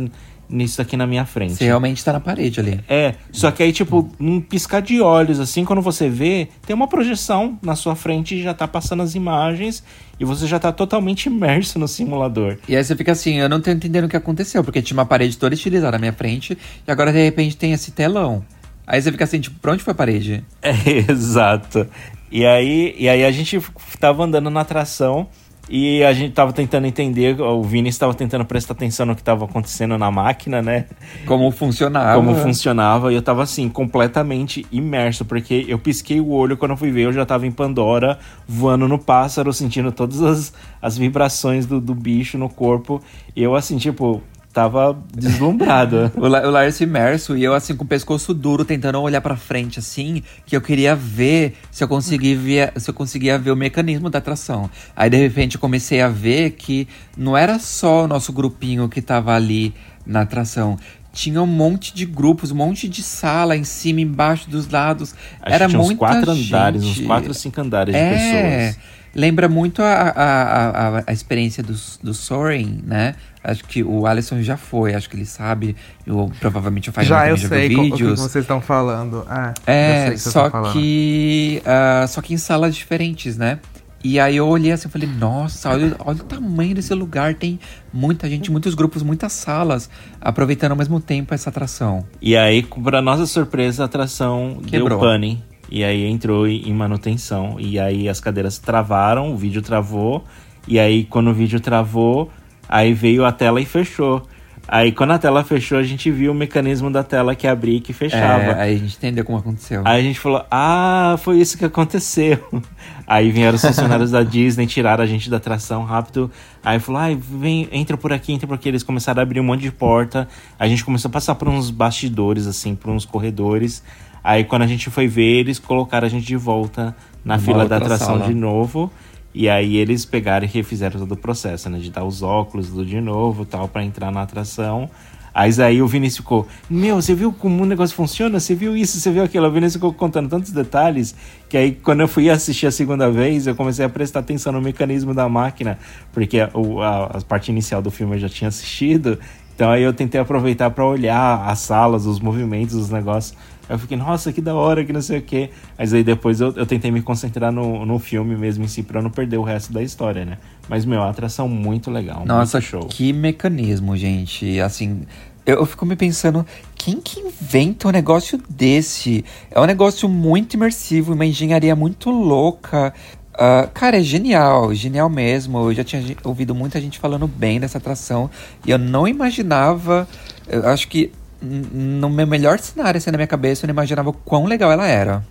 nisso aqui na minha frente.
Você realmente tá na parede ali.
É, só que aí, tipo, num piscar de olhos, assim, quando você vê, tem uma projeção na sua frente e já tá passando as imagens e você já tá totalmente imerso no simulador.
E aí você fica assim, eu não tô entendendo o que aconteceu, porque tinha uma parede toda estilizada na minha frente e agora de repente tem esse telão. Aí você fica assim, tipo, pra onde foi a parede? *laughs*
É, exato. E aí, e aí a gente tava andando na atração e a gente tava tentando entender, o Vini estava tentando prestar atenção no que estava acontecendo na máquina, né?
Como funcionava.
Como funcionava. E eu tava assim, completamente imerso, porque eu pisquei o olho quando eu fui ver, eu já tava em Pandora, voando no pássaro, sentindo todas as, as vibrações do, do bicho no corpo. E eu assim, tipo, tava deslumbrado. *laughs*
o, La o Lars imerso e eu assim com o pescoço duro tentando olhar para frente assim, que eu queria ver se eu conseguia ver, se eu conseguia ver o mecanismo da atração. Aí de repente eu comecei a ver que não era só o nosso grupinho que tava ali na atração. Tinha um monte de grupos, um monte de sala em cima, embaixo, dos lados.
Acho
era
que tinha uns
muita
quatro
gente.
andares, uns quatro ou cinco andares de
É,
pessoas.
Lembra muito a, a, a, a experiência do, do Soaring, né? Acho que o Alisson já foi, acho que ele sabe. Eu, provavelmente o Fagner
Já
também
eu
já
sei
viu
co- o que
vídeos.
vocês estão falando. É,
É,
que
só
estão falando.
que. ah, só que em salas diferentes, né? E aí eu olhei assim e falei, nossa, olha, olha o tamanho desse lugar. Tem muita gente, muitos grupos, muitas salas, aproveitando ao mesmo tempo essa atração.
E aí, pra nossa surpresa, a atração
Quebrou.
deu pane. E aí entrou em manutenção. E aí as cadeiras travaram, o vídeo travou. E aí, quando o vídeo travou, aí veio a tela e fechou. Aí, quando a tela fechou, a gente viu o mecanismo da tela que abria e que fechava.
É, aí a gente entendeu como aconteceu.
Aí a gente falou, ah, foi isso que aconteceu. *laughs* Aí vieram os funcionários da Disney, tiraram a gente da atração rápido. Aí falou, ai, vem, entra por aqui, entra por aqui. Eles começaram a abrir um monte de porta. A gente começou a passar por uns bastidores, assim, por uns corredores. Aí quando a gente foi ver, eles colocaram a gente de volta na
Numa
fila da atração
sala.
de novo. E aí eles pegaram e refizeram todo o processo, né? De dar os óculos tudo de novo tal, pra entrar na atração. Aí aí o Vinícius ficou, meu, você viu como o negócio funciona? Você viu isso, você viu aquilo? O Vinícius ficou contando tantos detalhes que aí quando eu fui assistir a segunda vez, eu comecei a prestar atenção no mecanismo da máquina, porque a, a- a parte inicial do filme eu já tinha assistido. Então aí eu tentei aproveitar pra olhar as salas, os movimentos, os negócios. Eu fiquei, nossa, que da hora, que não sei o quê. Mas aí depois eu, eu tentei me concentrar no, no filme mesmo em si, pra não perder o resto da história, né? Mas, meu, a atração muito legal,
Nossa,
muito show.
que mecanismo, gente. Assim, eu, eu fico me pensando, quem que inventa um negócio desse? É um negócio muito imersivo, uma engenharia muito louca. Ah, cara, é genial, genial mesmo. Eu já tinha ouvido muita gente falando bem dessa atração e eu não imaginava. Eu acho que no meu melhor cenário, assim, na minha cabeça, eu não imaginava o quão legal ela era.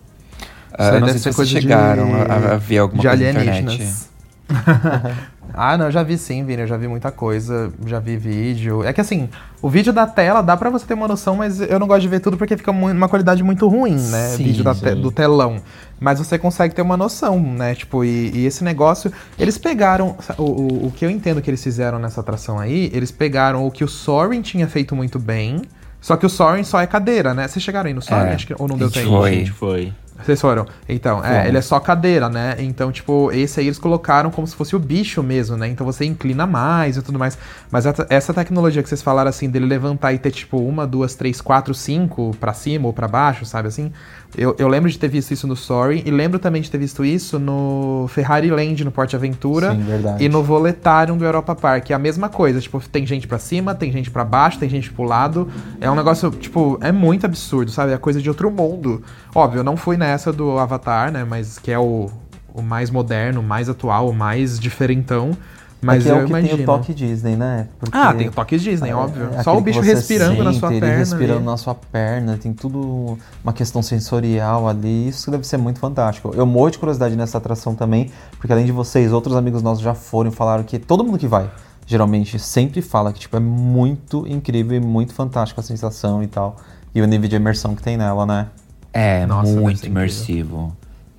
Isso
eu não sei se vocês
coisa de-
chegaram a, a ver alguma
de
coisa
alienígenas. *laughs* ah, não, eu já vi sim, Vini, eu já vi muita coisa, já vi vídeo. É que assim, o vídeo da tela dá pra você ter uma noção, mas eu não gosto de ver tudo porque fica uma qualidade muito ruim, né?
Sim,
vídeo te- do telão. Mas você consegue ter uma noção, né? Tipo, e, e esse negócio. Eles pegaram. O, o, o que eu entendo que eles fizeram nessa atração aí, eles pegaram o que o Soaring tinha feito muito bem. Só que o Soaring só é cadeira, né? Vocês chegaram aí no Soaring?
É,
Acho que, ou não deu tempo?
foi.
A gente foi.
Vocês foram? Então, é, ele é só cadeira, né? Então, tipo, esse aí eles colocaram como se fosse o bicho mesmo, né? Então você inclina mais e tudo mais. Mas essa- essa tecnologia que vocês falaram, assim, dele levantar e ter, tipo, uma, duas, três, quatro, cinco pra cima ou pra baixo, sabe assim? Eu, eu lembro de ter visto isso no Sorry e lembro também de ter visto isso no Ferrari Land, no Porte Aventura.
Sim, verdade.
E no Voletarium do Europa Park. É a mesma coisa. Tipo, tem gente pra cima, tem gente pra baixo, tem gente pro lado. É um negócio, tipo, é muito absurdo, sabe? É coisa de outro mundo. Óbvio, eu não fui nessa do Avatar, né? Mas que é o, o mais moderno, o mais atual, o mais diferentão. Mas
é
eu
o que
imagino.
tem o toque Disney, né? Porque-
Ah, tem o toque Disney, óbvio.
É
Só o bicho respirando na
sente,
sua
ele
perna.
respirando
ali.
na sua perna, tem tudo uma questão sensorial ali. Isso deve ser muito fantástico. Eu morro de curiosidade nessa atração também, porque além de vocês, outros amigos nossos já foram e falaram que todo mundo que vai, geralmente, sempre fala que tipo, é muito incrível e muito fantástico a sensação e tal. E o nível de imersão que tem nela, né?
É,
Nossa,
muito
ser incrível.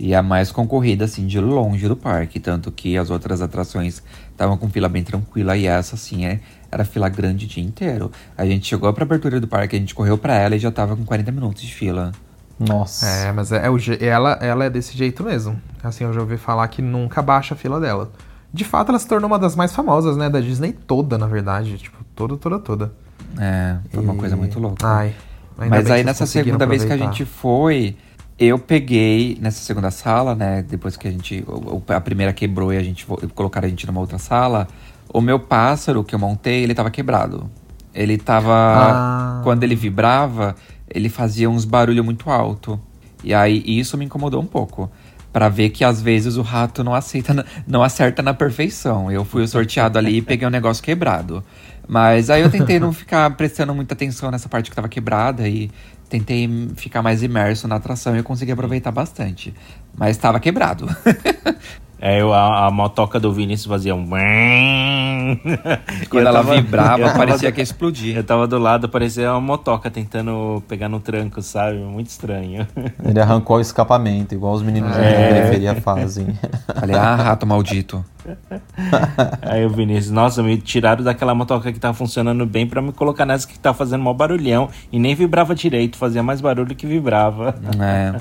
E a mais concorrida, assim, de longe do parque. Tanto que as outras atrações estavam com fila bem tranquila. E essa, assim, é, era fila grande o dia inteiro. A gente chegou pra abertura do parque, a gente correu pra ela e já tava com 40 minutos de fila.
Nossa.
É, mas é, é o ela, ela é desse jeito mesmo. Assim, eu já ouvi falar que nunca baixa a fila dela. De fato, ela se tornou uma das mais famosas, né? Da Disney toda, na verdade. Tipo, toda, toda, toda.
É, foi uma coisa muito louca.
Ai, ainda
Mas
bem
aí
que
nessa segunda vez que a gente foi, eu peguei nessa segunda sala, né? Depois que a gente. A primeira quebrou e a gente colocaram a gente numa outra sala. O meu pássaro que eu montei, ele tava quebrado. Ele tava.
Ah.
Quando ele vibrava, ele fazia uns barulhos muito alto. E aí isso me incomodou um pouco. Pra ver que às vezes o rato não aceita, não acerta na perfeição. Eu fui sorteado ali e peguei um negócio quebrado. Mas aí eu tentei não ficar prestando muita atenção nessa parte que tava quebrada e tentei ficar mais imerso na atração e consegui aproveitar bastante. Mas tava quebrado. *laughs*
É, eu, a, a motoca do Vinícius fazia um. *laughs*
Quando ela
tava-
vibrava, *laughs* parecia
do-
que ia explodir.
Eu tava do lado, parecia uma motoca tentando pegar no tranco, sabe? Muito estranho. *laughs*
Ele arrancou o escapamento, igual os meninos
É.
periferia fazem.
Falei, ah, rato maldito.
Aí o Vinícius, nossa, me tiraram daquela motoca que tava funcionando bem pra me colocar nessa que tava fazendo mó barulhão e nem vibrava direito, fazia mais barulho que vibrava.
É,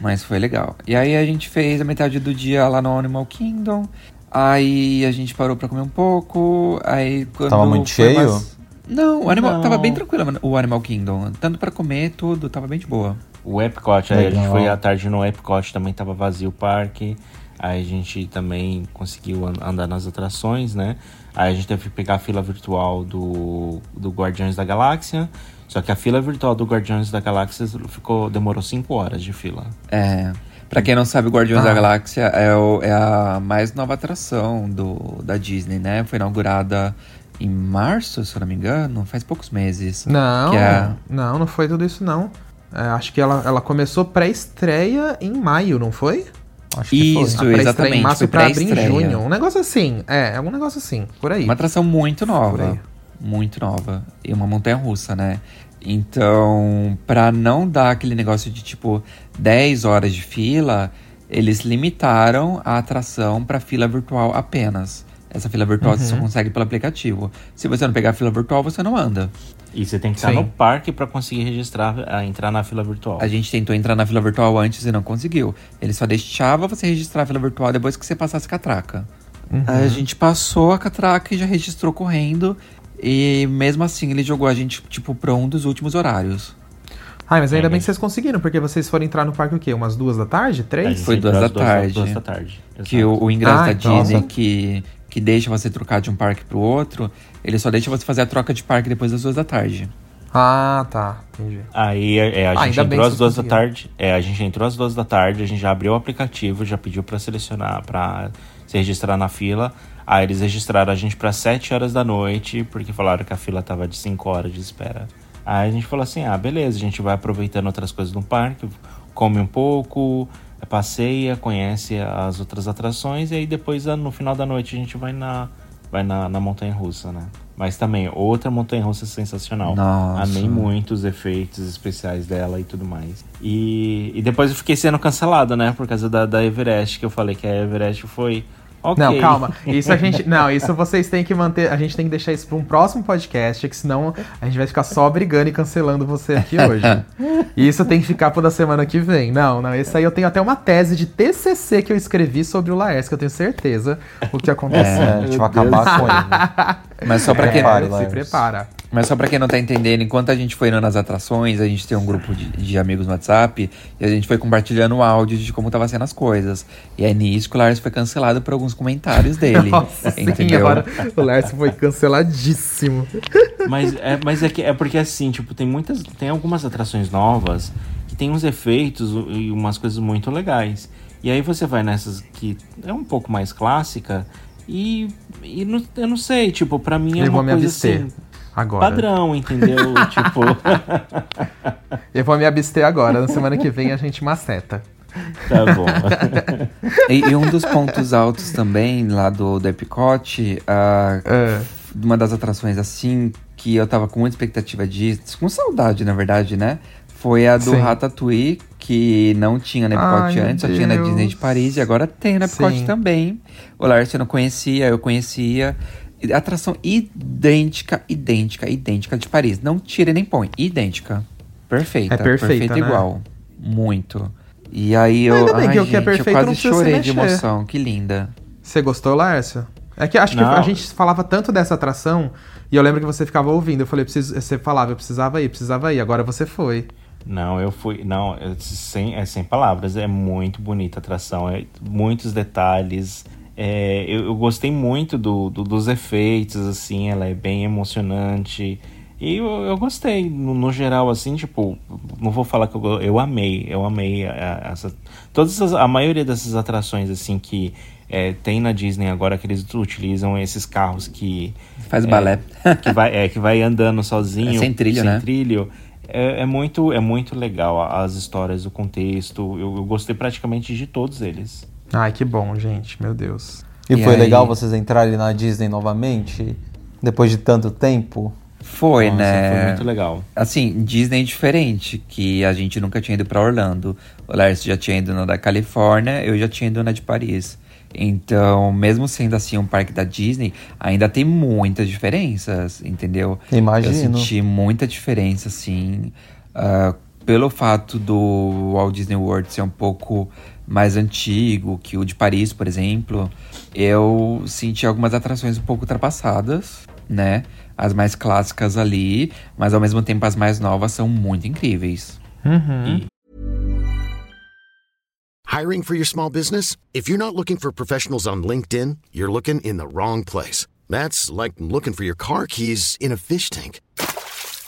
mas foi legal. E aí a gente fez a metade do dia lá no Animal Kingdom. Aí a gente parou pra comer um pouco. Aí quando
Tava muito cheio?
mais- Não, o Animal
Não.
tava bem tranquilo, mano, o Animal Kingdom. Tanto pra comer, tudo, tava bem de boa.
O Epcot, aí a gente foi à tarde no Epcot, também tava vazio o parque. Aí a gente também conseguiu an- andar nas atrações, né? Aí a gente teve que pegar a fila virtual do, do Guardiões da Galáxia. Só que a fila virtual do Guardiões da Galáxia ficou, demorou 5 horas de fila.
É. Pra quem não sabe, Guardiões
Ah.
da Galáxia é, o- é a mais nova atração do, da Disney, né? Foi inaugurada em março, se eu não me engano, faz poucos meses.
Não,
Que é-
não, não foi tudo isso não. É, acho que ela, ela começou pré-estreia em maio, não foi?
Acho que foi.
Isso,
pré-estreia
exatamente.
Em março
foi
pra abrir em junho. Um negócio assim. É, é um negócio assim, por aí.
Uma atração muito
Por
nova.
aí.
Muito nova. E uma montanha russa, né? Então, pra não dar aquele negócio de tipo 10 horas de fila, eles limitaram a atração pra fila virtual apenas. Essa fila virtual você só consegue pelo aplicativo. Se você não pegar a fila virtual, você não anda.
E você tem que estar
Sim.
no parque pra conseguir registrar, a entrar na fila virtual.
A gente tentou entrar na fila virtual antes e não conseguiu. Ele só deixava você registrar a fila virtual depois que você passasse a catraca. Aí a gente passou a catraca e já registrou correndo. E mesmo assim ele jogou a gente, tipo, pra um dos últimos horários.
Ai, mas ainda
É,
bem que vocês conseguiram, porque vocês foram entrar no parque o quê? Umas duas da tarde? Três?
gente
Foi duas da tarde.
Duas da tarde.
Que o, o ingresso
Ah,
da
então,
Disney
nossa.
que, que deixa você trocar de um parque pro outro, ele só deixa você fazer a troca de parque depois das duas da tarde.
Ah, tá. Entendi.
Aí é, a
Ah,
gente entrou às duas da tarde. É, a gente entrou às duas da tarde, a gente já abriu o aplicativo, já pediu pra selecionar, pra se registrar na fila. Aí eles registraram a gente pra 7 horas da noite, porque falaram que a fila tava de 5 horas de espera. Aí a gente falou assim: ah, beleza, a gente vai aproveitando outras coisas no parque, come um pouco, passeia, conhece as outras atrações, e aí depois ah, no final da noite a gente vai na, vai na, na montanha russa, né? Mas também, outra montanha russa sensacional.
Nossa.
Amei muito os efeitos especiais dela e tudo mais. E, e depois eu fiquei sendo cancelado, né? Por causa da, da Everest, que eu falei que a Everest foi. Ok.
Não, calma. Isso a gente. Não, isso vocês têm que manter. A gente tem que deixar isso pra um próximo podcast, que senão a gente vai ficar só brigando e cancelando você aqui hoje. E *laughs* isso tem que ficar pro da semana que vem. Não, não. Esse aí eu tenho até uma tese de TCC que eu escrevi sobre o Laércio, que eu tenho certeza o que aconteceu.
É, a gente vai acabar com ele. *laughs*
Mas só pra quem,
Prepare,
Se prepara.
Mas só pra quem não tá entendendo, enquanto a gente foi indo nas atrações, a gente tem um grupo de, de amigos no WhatsApp e a gente foi compartilhando o áudio de como tava sendo as coisas. E aí nisso que o Lars foi cancelado por alguns comentários dele. *laughs*
Nossa
entendeu?
senhora, o Laércio foi canceladíssimo.
Mas é, mas é, que, é porque assim, tipo, tem muitas. Tem algumas atrações novas que tem uns efeitos e umas coisas muito legais. E aí você vai nessas que é um pouco mais clássica e, e não- eu não sei, tipo, pra mim é
Eu
uma
vou me
coisa
abster
assim,
agora.
padrão, entendeu? *laughs* tipo,
Eu vou me abster agora. Na semana que vem a gente maceta.
tá bom. *laughs*
E, e um dos pontos altos também lá do, do Epicote, ah,
É.
uma das atrações assim, que eu tava com muita expectativa disso, com saudade na verdade, né? Foi a do
Sim.
Ratatouille, que não tinha no Epicote
Ai,
antes, só tinha na. Disney de Paris e agora tem no Epicote
Sim.
também. O Lars não conhecia, eu conhecia. E Atração idêntica, idêntica, idêntica de Paris. Não tira nem põe, idêntica. Perfeita.
É perfeita, né?
igual. Muito. E aí eu.
Ainda bem
ai,
que o que é
gente,
perfeito
eu quase chorei de emoção. Que linda.
Você gostou, Lárcio? É que acho
Não.
que a gente falava tanto dessa atração e eu lembro que você ficava ouvindo. Eu falei, preciso, você falava, eu precisava ir, precisava ir. Agora você foi.
Não, eu fui. Não, é sem, é sem palavras. É muito bonita a atração. É, muitos detalhes. É, eu, eu gostei muito do, do- dos efeitos, assim. Ela é bem emocionante. E eu, eu gostei, no, no geral, assim, tipo, não vou falar que eu, eu amei, eu amei a- a- essa, todas as- a maioria dessas atrações, assim, que é, tem na Disney agora, que eles utilizam esses carros que...
Faz
é,
balé. *laughs*
que, vai, é, que vai andando sozinho.
É sem trilho,
sem
né?
trilho. É, é muito, é muito legal as histórias, o contexto. Eu, eu gostei praticamente de todos eles.
Ai, que bom, gente. Meu Deus.
E,
E
foi
aí?
legal vocês entrarem na Disney novamente? Depois de tanto tempo?
Foi,
Nossa,
né?
Foi muito legal.
Assim, Disney é diferente, que a gente nunca tinha ido pra Orlando. O Lars já tinha ido na da Califórnia, eu já tinha ido na de Paris. Então, mesmo sendo assim um parque da Disney, ainda tem muitas diferenças, entendeu?
Imagino.
Eu senti muita diferença, assim. ah, pelo fato do Walt Disney World ser um pouco mais antigo que o de Paris, por exemplo, eu senti algumas atrações um pouco ultrapassadas, né? As mais clássicas ali, mas ao mesmo tempo as mais novas são muito incríveis.
Uhum.
Hiring for your small business? If you're not looking for professionals on LinkedIn, you're looking in the wrong place. That's like looking for your car keys in a fish tank.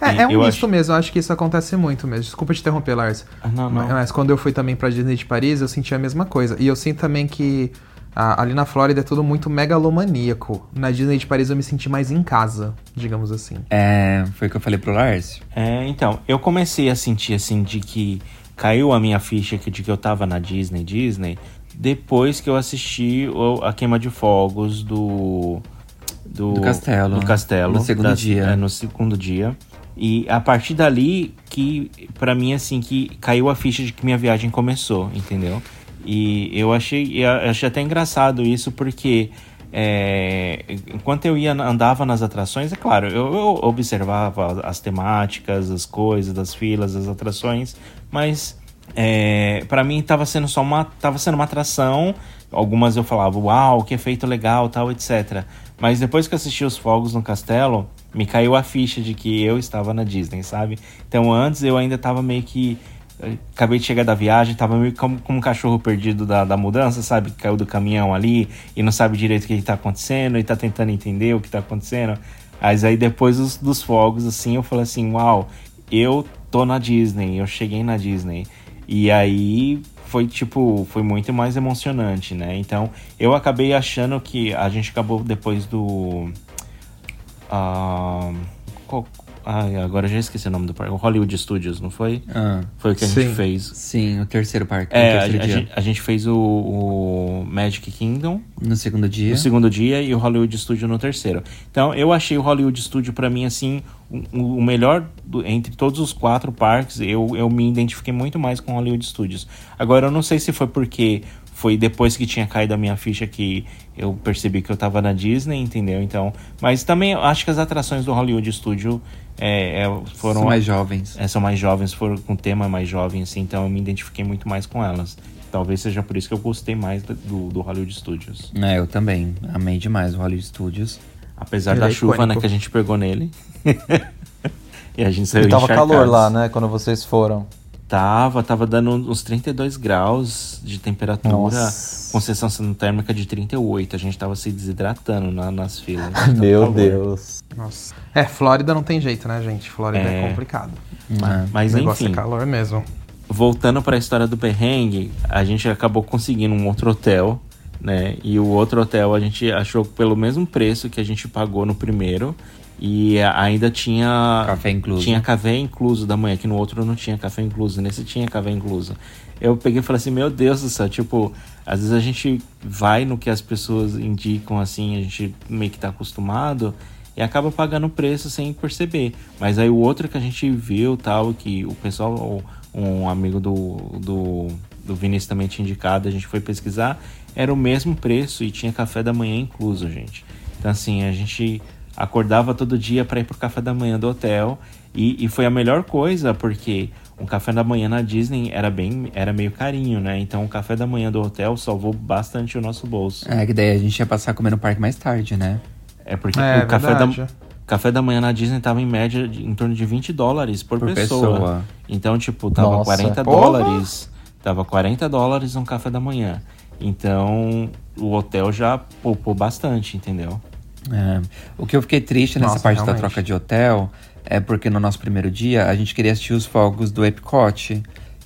É, é um misto
acho-
mesmo, eu acho que isso acontece muito mesmo. Desculpa te interromper, Lars.
Ah, não, não.
Mas quando eu fui também pra Disney de Paris, eu senti a mesma coisa. E eu sinto também que ah, ali na Flórida é tudo muito megalomaníaco. Na Disney de Paris eu me senti mais em casa, digamos assim.
É, foi o que eu falei pro Lars.
É, então, eu comecei a sentir assim de que caiu a minha ficha que- de que eu tava na Disney, Disney, depois que eu assisti a queima de fogos do do,
Do castelo.
do castelo
No segundo dia.
é, no segundo dia. E a partir dali que pra mim assim que caiu a ficha de que minha viagem começou, entendeu? E eu achei, eu achei até engraçado isso porque é, enquanto eu ia andava nas atrações, é claro, eu, eu observava as temáticas, as coisas, das filas, das atrações, mas é, para mim tava sendo só uma, tava sendo uma atração. Algumas eu falava, uau, que efeito legal, tal, etc. Mas depois que eu assisti os fogos no castelo, me caiu a ficha de que eu estava na Disney, sabe? Então antes eu ainda tava meio que eh, Acabei de chegar da viagem, tava meio como, como um cachorro perdido da, da mudança, sabe? Que caiu do caminhão ali e não sabe direito o que, que tá acontecendo e tá tentando entender o que tá acontecendo. Mas aí depois dos, dos fogos, assim, eu falei assim, uau, eu tô na Disney, eu cheguei na Disney. E aí foi tipo, foi muito mais emocionante, né? Então eu acabei achando que a gente acabou depois do. ah, qual- ai, agora já esqueci o nome do parque. O Hollywood Studios, não foi?
Ah,
Foi o que a
Sim.
gente fez.
sim, o terceiro parque.
É,
o
a,
terceiro
a
dia.
gente, a gente fez o, o Magic Kingdom
No segundo dia.
no segundo dia e o Hollywood Studio no terceiro. Então eu achei o Hollywood Studio pra mim assim o, melhor do- entre todos os quatro parques. Eu, eu me identifiquei muito mais com o Hollywood Studios. Agora eu não sei se foi porque foi depois que tinha caído a minha ficha que eu percebi que eu tava na Disney, entendeu? Então, mas também acho que as atrações do Hollywood Studio é, é, foram
São mais jovens.
é, são mais jovens, foram com tema mais jovem, assim, então eu me identifiquei muito mais com elas. Talvez seja por isso que eu gostei mais do, do, Hollywood Studios.
É, eu também. Amei demais o Hollywood Studios.
Apesar
Ele
da
é
chuva, né, que a gente pegou nele. *laughs* e a gente saiu
E tava calor lá, né? Quando vocês foram.
Tava, tava dando uns 32 graus de temperatura,
Nossa.
com sensação térmica de 38. A gente tava se desidratando na- nas filas. *laughs*
Meu
calor.
Deus.
Nossa. É, Flórida não tem jeito, né, gente? Flórida é,
É.
complicado.
É.
Mas
O negócio
enfim,
é calor mesmo.
voltando para a história do perrengue, a gente acabou conseguindo um outro hotel, né? E o outro hotel a gente achou pelo mesmo preço que a gente pagou no primeiro. E ainda tinha.
Café incluso.
Tinha café incluso da manhã, que no outro não tinha café incluso, nesse tinha café incluso. Eu peguei e falei assim, meu Deus do céu, tipo, às vezes a gente vai no que as pessoas indicam assim, a gente meio que tá acostumado e acaba pagando o preço sem perceber. Mas aí o outro que a gente viu, tal, que o pessoal, um amigo do, do, do Vinícius também tinha indicado, a gente foi pesquisar, era o mesmo preço e tinha café da manhã incluso, gente. Então assim, a gente acordava todo dia para ir pro café da manhã do hotel e, e foi a melhor coisa porque um café da manhã na Disney era bem era meio carinho, né? Então o café da manhã do hotel salvou bastante o nosso bolso.
É, que daí a gente ia passar a comer no parque mais tarde, né?
É porque
É,
o café da,
verdade.
café da manhã na Disney tava em média de- em torno de 20 dólares por,
Por
pessoa.
pessoa.
Então, tipo, tava
Nossa.
40
Porra!
dólares. Tava 40 dólares um café da manhã. Então, o hotel já poupou bastante, entendeu?
É. O que eu fiquei triste nessa
Nossa,
parte da
realmente.
troca de hotel é porque no nosso primeiro dia a gente queria assistir os fogos do Epcot.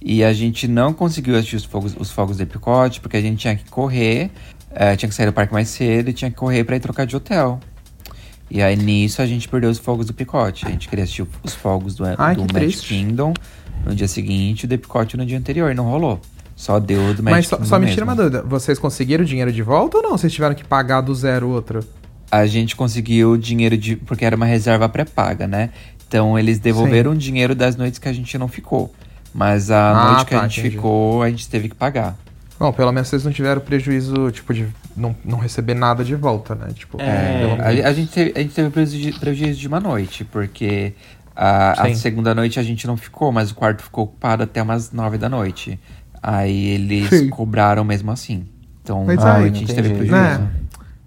E a gente não conseguiu assistir os fogos, os fogos do Epcot porque a gente tinha que correr, é, tinha que sair do parque mais cedo e tinha que correr pra ir trocar de hotel. E aí nisso a gente perdeu os fogos do Epcot. A gente queria assistir os fogos do,
Ai,
do Magic
triste.
Kingdom no dia seguinte e do Epcot no dia anterior. E não rolou. Só deu do Magic
Mas só,
Kingdom
só me
mesmo.
tira uma dúvida. Vocês conseguiram o dinheiro de volta ou não? Vocês tiveram que pagar do zero outro?
A gente conseguiu dinheiro de. Porque era uma reserva pré-paga, né? Então eles devolveram o dinheiro das noites que a gente não ficou. Mas a
Ah,
noite que a
tá,
gente
entendi.
ficou, a gente teve que pagar.
Bom, pelo menos vocês não tiveram prejuízo, tipo, de não, não receber nada de volta, né? Tipo,
É,
pelo
A, a gente teve, a gente teve prejuízo de, prejuízo de uma noite, porque a, a
Sim.
segunda noite a gente não ficou, mas o quarto ficou ocupado até umas nove da noite. Aí eles
Sim.
cobraram mesmo assim. Então
Mas
a
aí,
noite a gente teve
entendi.
prejuízo.
Né?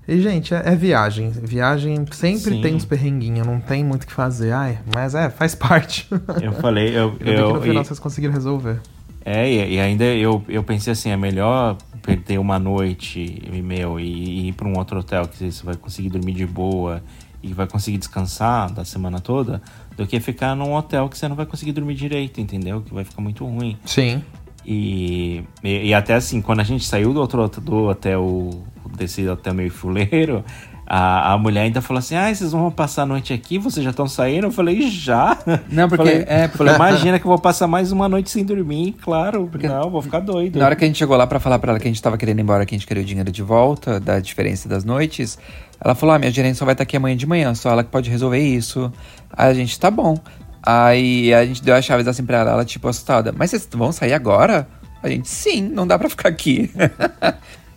E, gente, é, é viagem. Viagem sempre
Sim.
tem uns perrenguinhos, não tem muito o que fazer. Ai, mas é, faz parte. *laughs*
Eu falei, eu,
que
eu,
no final
e-
vocês conseguiram resolver.
É, e, e ainda eu, eu pensei assim, é melhor perder uma noite e, meu, e, e ir para um outro hotel que você vai conseguir dormir de boa e vai conseguir descansar da semana toda, do que ficar num hotel que você não vai conseguir dormir direito, entendeu? Que vai ficar muito ruim.
Sim.
E, e, e até assim, quando a gente saiu do outro do hotel, desse hotel meio fuleiro, a, a mulher ainda falou assim: Ah, vocês vão passar a noite aqui? Vocês já estão saindo? Eu falei, já.
Não, porque-
Falei,
é, porque-
falei, imagina que eu vou passar mais uma noite sem dormir, claro. não, eu vou ficar doido.
Na hora que a gente chegou lá pra falar pra ela que a gente tava querendo ir embora, que a gente queria o dinheiro de volta, da diferença das noites, ela falou: Ah, minha gerente só vai estar aqui amanhã de manhã, só ela que pode resolver isso. Aí a gente, tá bom. Aí a gente deu as chaves assim pra ela, ela tipo assustada: Mas vocês vão sair agora? A gente, sim, não dá pra ficar aqui. *laughs*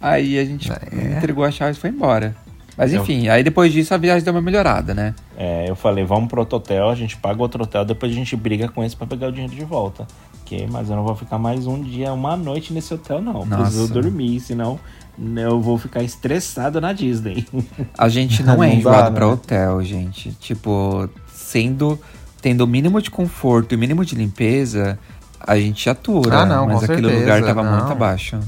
aí a gente entregou as chaves e foi embora. Mas
Eu-
enfim, aí depois disso a viagem deu uma melhorada, né?
É, eu falei, vamos pro outro hotel, a gente paga outro hotel, depois a gente briga com esse pra pegar o dinheiro de volta. Ok, mas eu não vou ficar mais um dia, uma noite nesse hotel, não.
Nossa.
Preciso dormir, senão eu vou ficar estressado na Disney.
A gente não, *laughs* é
Não dá,
enjoado
né?
pra hotel, gente. Tipo, sendo. Tendo o mínimo de conforto e o mínimo de limpeza, a gente atura.
Ah, não,
mas
com
aquele
certeza,
lugar tava
não.
muito abaixo.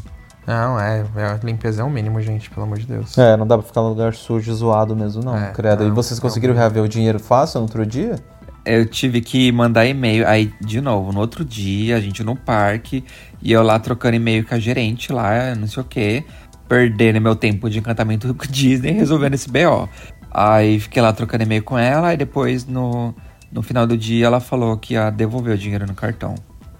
Não, é, é, limpeza é o mínimo, gente, pelo amor de Deus.
É, não dá pra ficar num lugar sujo e zoado mesmo, não.
É,
credo. e
não,
vocês
não.
conseguiram reaver o dinheiro fácil no outro dia?
Eu tive que mandar e-mail. Aí, de novo, no outro dia, a gente no parque, e eu lá trocando e-mail com a gerente lá, não sei o quê, perdendo meu tempo de encantamento com Disney resolvendo esse BO. Aí fiquei lá trocando e-mail com ela, e depois no, no final do dia ela falou que ia devolver o dinheiro no cartão.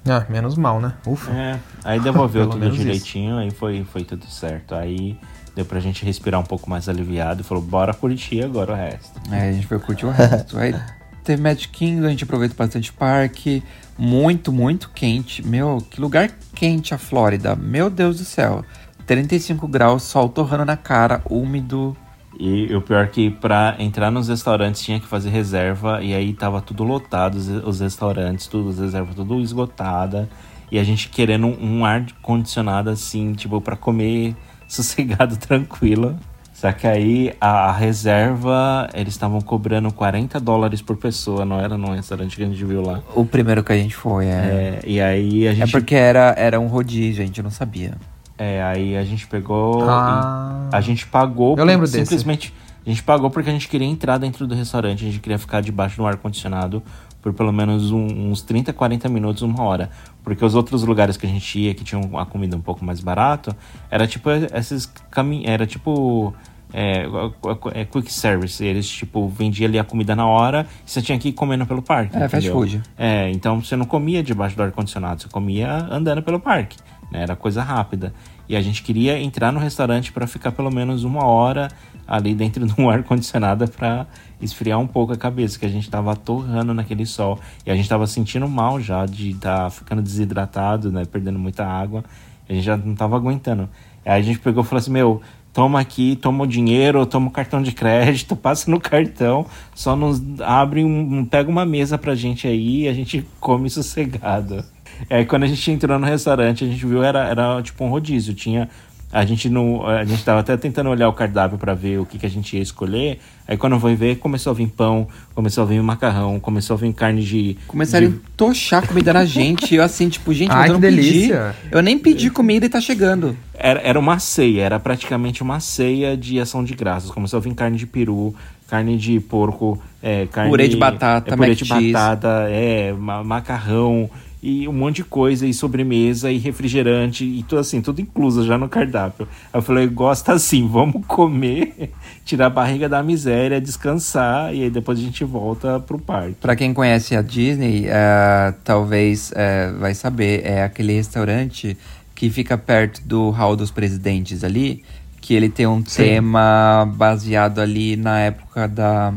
Ah, menos mal, né? Ufa.
É, aí devolveu *laughs* tudo direitinho, aí foi, foi tudo certo. Aí deu pra gente respirar um pouco mais aliviado e falou, bora curtir agora o resto.
Aí a gente foi curtir o resto. Aí teve Magic Kingdom, a gente aproveitou bastante parque. Muito, muito quente. Meu, que lugar quente a Flórida. Meu Deus do céu. 35 graus, sol torrando na cara, úmido.
E o pior é que pra entrar nos restaurantes tinha que fazer reserva e aí tava tudo lotado, os, os restaurantes, tudo, as reservas tudo esgotada. E a gente querendo um, um ar condicionado assim, tipo, pra comer *laughs* sossegado, tranquilo. Só que aí a, a reserva, eles estavam cobrando 40 dólares por pessoa, não era num restaurante que a gente viu lá.
O primeiro que a gente foi,
É,
é.
e aí a
É,
gente.
porque era, era um rodízio, a gente não sabia.
É, aí a gente pegou.
Ah.
a gente pagou.
Eu lembro desse.
simplesmente. A gente pagou porque a gente queria entrar dentro do restaurante, a gente queria ficar debaixo do ar-condicionado por pelo menos um, uns 30, 40 minutos, uma hora. Porque os outros lugares que a gente ia, que tinham a comida um pouco mais barato, era tipo esses caminhos. Era tipo. É, é, quick service. Eles, tipo, vendiam ali a comida na hora e você tinha que ir comendo pelo parque.
É, fast food.
É, então você não comia debaixo do ar-condicionado, você comia andando pelo parque. Né? Era coisa rápida. E a gente queria entrar no restaurante para ficar pelo menos uma hora ali dentro *laughs* de um ar-condicionado para esfriar um pouco a cabeça, que a gente tava torrando naquele sol. E a gente tava sentindo mal já de estar tá ficando desidratado, né? Perdendo muita água. A gente já não tava aguentando. Aí a gente pegou e falou assim: Meu, toma aqui, toma o dinheiro, toma o cartão de crédito, *laughs* passa no cartão, só nos abre um, pega uma mesa pra gente aí e a gente come sossegado. Aí quando a gente entrou no restaurante, a gente viu era era tipo um rodízio, tinha a gente não. A gente tava até tentando olhar o cardápio para ver o que, que a gente ia escolher. Aí quando eu fui ver, começou a vir pão, começou a vir macarrão, começou a vir carne de.
Começaram
de...
a tochar comida na gente. eu assim, tipo, gente,
Ai,
eu não
que
pedi.
delícia.
Eu nem pedi comida e tá chegando.
Era, era uma ceia, era praticamente uma ceia de ação de graças. Começou a vir carne de peru, carne de porco, é, carne.
Purê de batata,
é, purê
mac
de
cheese.
batata, é, ma- macarrão e um monte de coisa, e sobremesa, e refrigerante, e tudo assim, tudo incluso já no cardápio. Aí eu falei, gosta assim, vamos comer, *laughs* tirar a barriga da miséria, descansar, e aí depois a gente volta pro parque.
Pra quem conhece a Disney, eh, talvez eh, vai saber, é aquele restaurante que fica perto do Hall dos Presidentes ali, que ele tem um
Sim.
tema baseado ali na época da,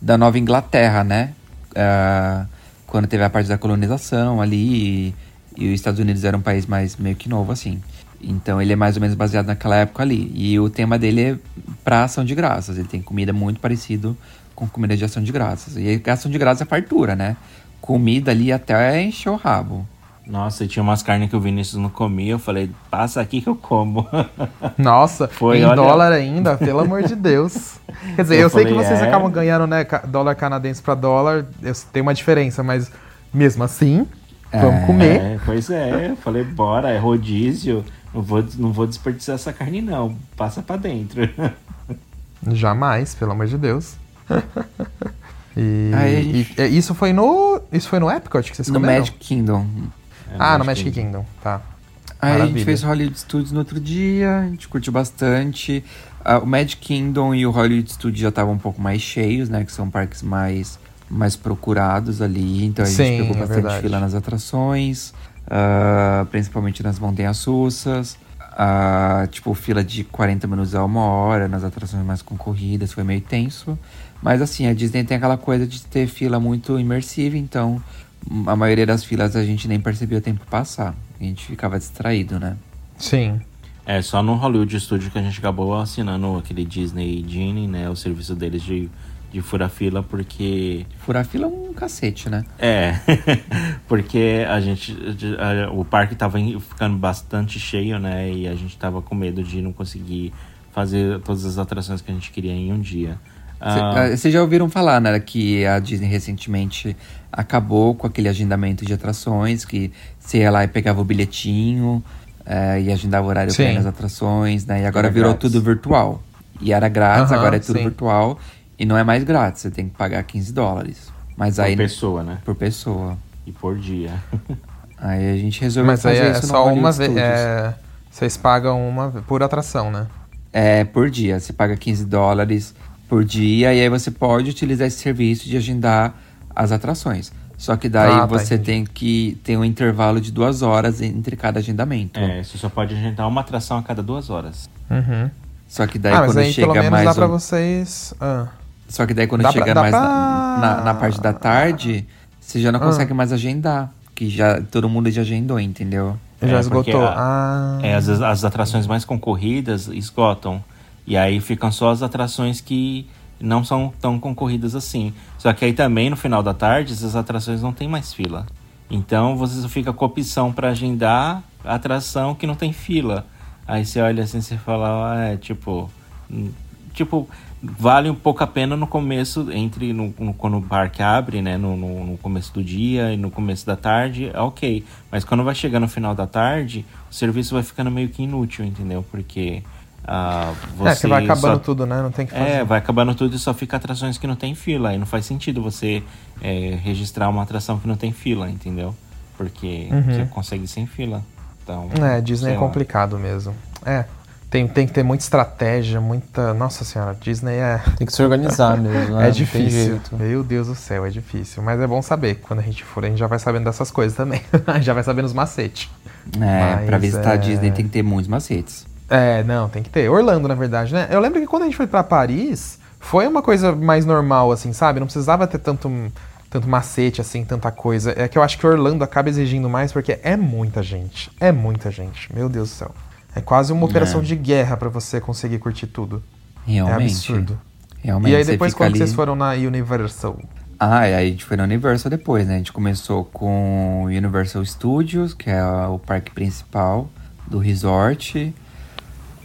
da Nova Inglaterra, né? Eh, quando teve a parte da colonização ali e, e os Estados Unidos era um país mais meio que novo, assim. Então ele é mais ou menos baseado naquela época ali. E o tema dele é pra ação de graças. Ele tem comida muito parecido com comida de ação de graças. E a ação de graças é fartura, né? Comida ali até encher o rabo.
Nossa, e tinha umas carnes que o Vinícius não comia, eu falei, passa aqui que eu como. *laughs*
Nossa,
Foi,
em
olha-
dólar ainda, pelo amor de Deus. *laughs* Quer dizer, eu,
Eu
sei que vocês
é.
acabam ganhando, né, dólar canadense pra dólar, tem uma diferença, mas mesmo assim, vamos comer.
É, pois é, eu falei, bora, é rodízio, não vou, não vou desperdiçar essa carne não, passa pra dentro. *laughs*
Jamais, pelo amor de Deus. *laughs* e,
Aí
e- é, isso foi no. Isso foi no Epcot que vocês
No
comeram?
Magic Kingdom.
Ah, no Magic Kingdom, tá.
Aí a gente
Maravilha.
fez Hollywood Studios no outro dia, a gente curtiu bastante. Ah, o Magic Kingdom e o Hollywood Studios já estavam um pouco mais cheios, né? Que são parques mais, mais procurados ali. Então a gente
Sim,
pegou
é
bastante
verdade.
fila nas atrações, ah, principalmente nas montanhas russas. Ah, tipo, fila de 40 minutos a uma hora nas atrações mais concorridas, foi meio tenso. Mas assim, a Disney tem aquela coisa de ter fila muito imersiva, então hum, a maioria das filas a gente nem percebia o tempo passar. A gente ficava distraído, né?
Sim.
É, só no Hollywood Studio que a gente acabou assinando aquele Disney Genie, né, o serviço deles de, de furar fila, porque...
Furar fila é um cacete, né?
É, *laughs* porque a gente, a- o parque tava ficando bastante cheio, né, e a gente tava com medo de não conseguir fazer todas as atrações que a gente queria em um dia. Ah,
Vocês já ouviram falar, né, que a Disney recentemente acabou com aquele agendamento de atrações, que você ia lá e pegava o bilhetinho eh, e agendava o horário
Sim.
nas atrações, né? E agora
Era
virou
grátis.
tudo virtual. E era grátis, agora é tudo
sim.
virtual. E não é mais grátis, você tem que pagar 15 dólares. Mas
por
aí.
pessoa, né,
Por pessoa.
e por dia. *laughs*
Aí a gente resolveu
Mas aí
fazer
é
isso
só uma vez. É, vocês pagam uma por atração, né?
É, por dia. Você paga 15 dólares por dia e aí você pode utilizar esse serviço de agendar as atrações. Só que daí
Ah, tá,
você
entendi.
tem que ter um intervalo de duas horas entre cada agendamento.
É, você só pode agendar uma atração a cada duas horas.
Uhum.
Só que daí
ah, mas
quando
aí pelo
chega
menos
mais.
dá pra vocês. Ah.
Só que daí quando
Dá pra-
chega
dá
mais
pra-
na, na- na parte da tarde, você já não
Ah.
consegue mais agendar. Que já todo mundo já agendou, entendeu?
Já
É,
esgotou.
porque a-
Ah.
É, as, as atrações mais concorridas esgotam. E aí ficam só as atrações que não são tão concorridas assim. Só que aí também, no final da tarde, essas atrações não tem mais fila. Então você só fica com a opção para agendar atração que não tem fila. Aí você olha assim e fala, ah, é tipo. hum, Tipo, vale um pouco a pena no começo, entre no, no- quando o parque abre, né? No, no, no começo do dia e no começo da tarde, é ok. Mas quando vai chegar no final da tarde, o serviço vai ficando meio que inútil, entendeu? Porque ah,
é, que vai acabando
só-
tudo, né? Não tem que fazer.
É, vai acabando tudo e só fica atrações que não tem fila. Aí não faz sentido você é, registrar uma atração que não tem fila, entendeu? Porque
Uhum.
você consegue sem fila. Então,
É, Disney é
lá.
complicado mesmo. É. Tem, tem que ter muita estratégia, muita. Nossa senhora, Disney é. *laughs*
Tem que se organizar mesmo, *laughs* né?
É difícil. Meu Deus do céu, é difícil. Mas é bom saber. Quando a gente for, a gente já vai sabendo dessas coisas também. *laughs* já vai sabendo os macetes.
É,
Mas,
pra visitar a
é-
Disney tem que ter muitos macetes.
É, não, tem que ter. Orlando, na verdade, né? Eu lembro que quando a gente foi pra Paris, foi uma coisa mais normal, assim, sabe? Não precisava ter tanto, tanto macete, assim, tanta coisa. É que eu acho que Orlando acaba exigindo mais porque é muita gente. É muita gente. Meu Deus do céu. É quase uma operação
É.
de guerra pra você conseguir curtir tudo.
Realmente.
É absurdo.
Realmente.
e aí depois quando
ali-
vocês foram na Universal?
Ah, e aí a gente foi na Universal depois, né? A gente começou com Universal Studios, que é o parque principal do resort.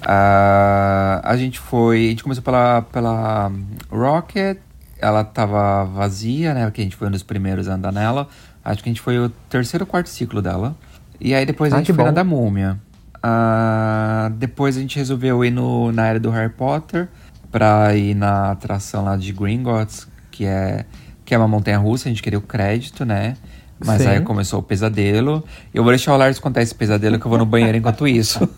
Ah, a gente foi. A gente começou pela, pela Rocket. Ela tava vazia, né? Porque a gente foi um dos primeiros a andar nela. Acho que a gente foi o terceiro ou quarto ciclo dela. E aí depois a
Ah,
gente
que
foi na
bom.
da Múmia. Ah, depois a gente resolveu ir no, na área do Harry Potter pra ir na atração lá de Gringotts, que é, que é uma montanha russa, a gente queria o crédito, né? Mas
Sim.
aí começou o pesadelo. Eu vou deixar o Lars contar esse pesadelo que eu vou no banheiro enquanto isso. *laughs*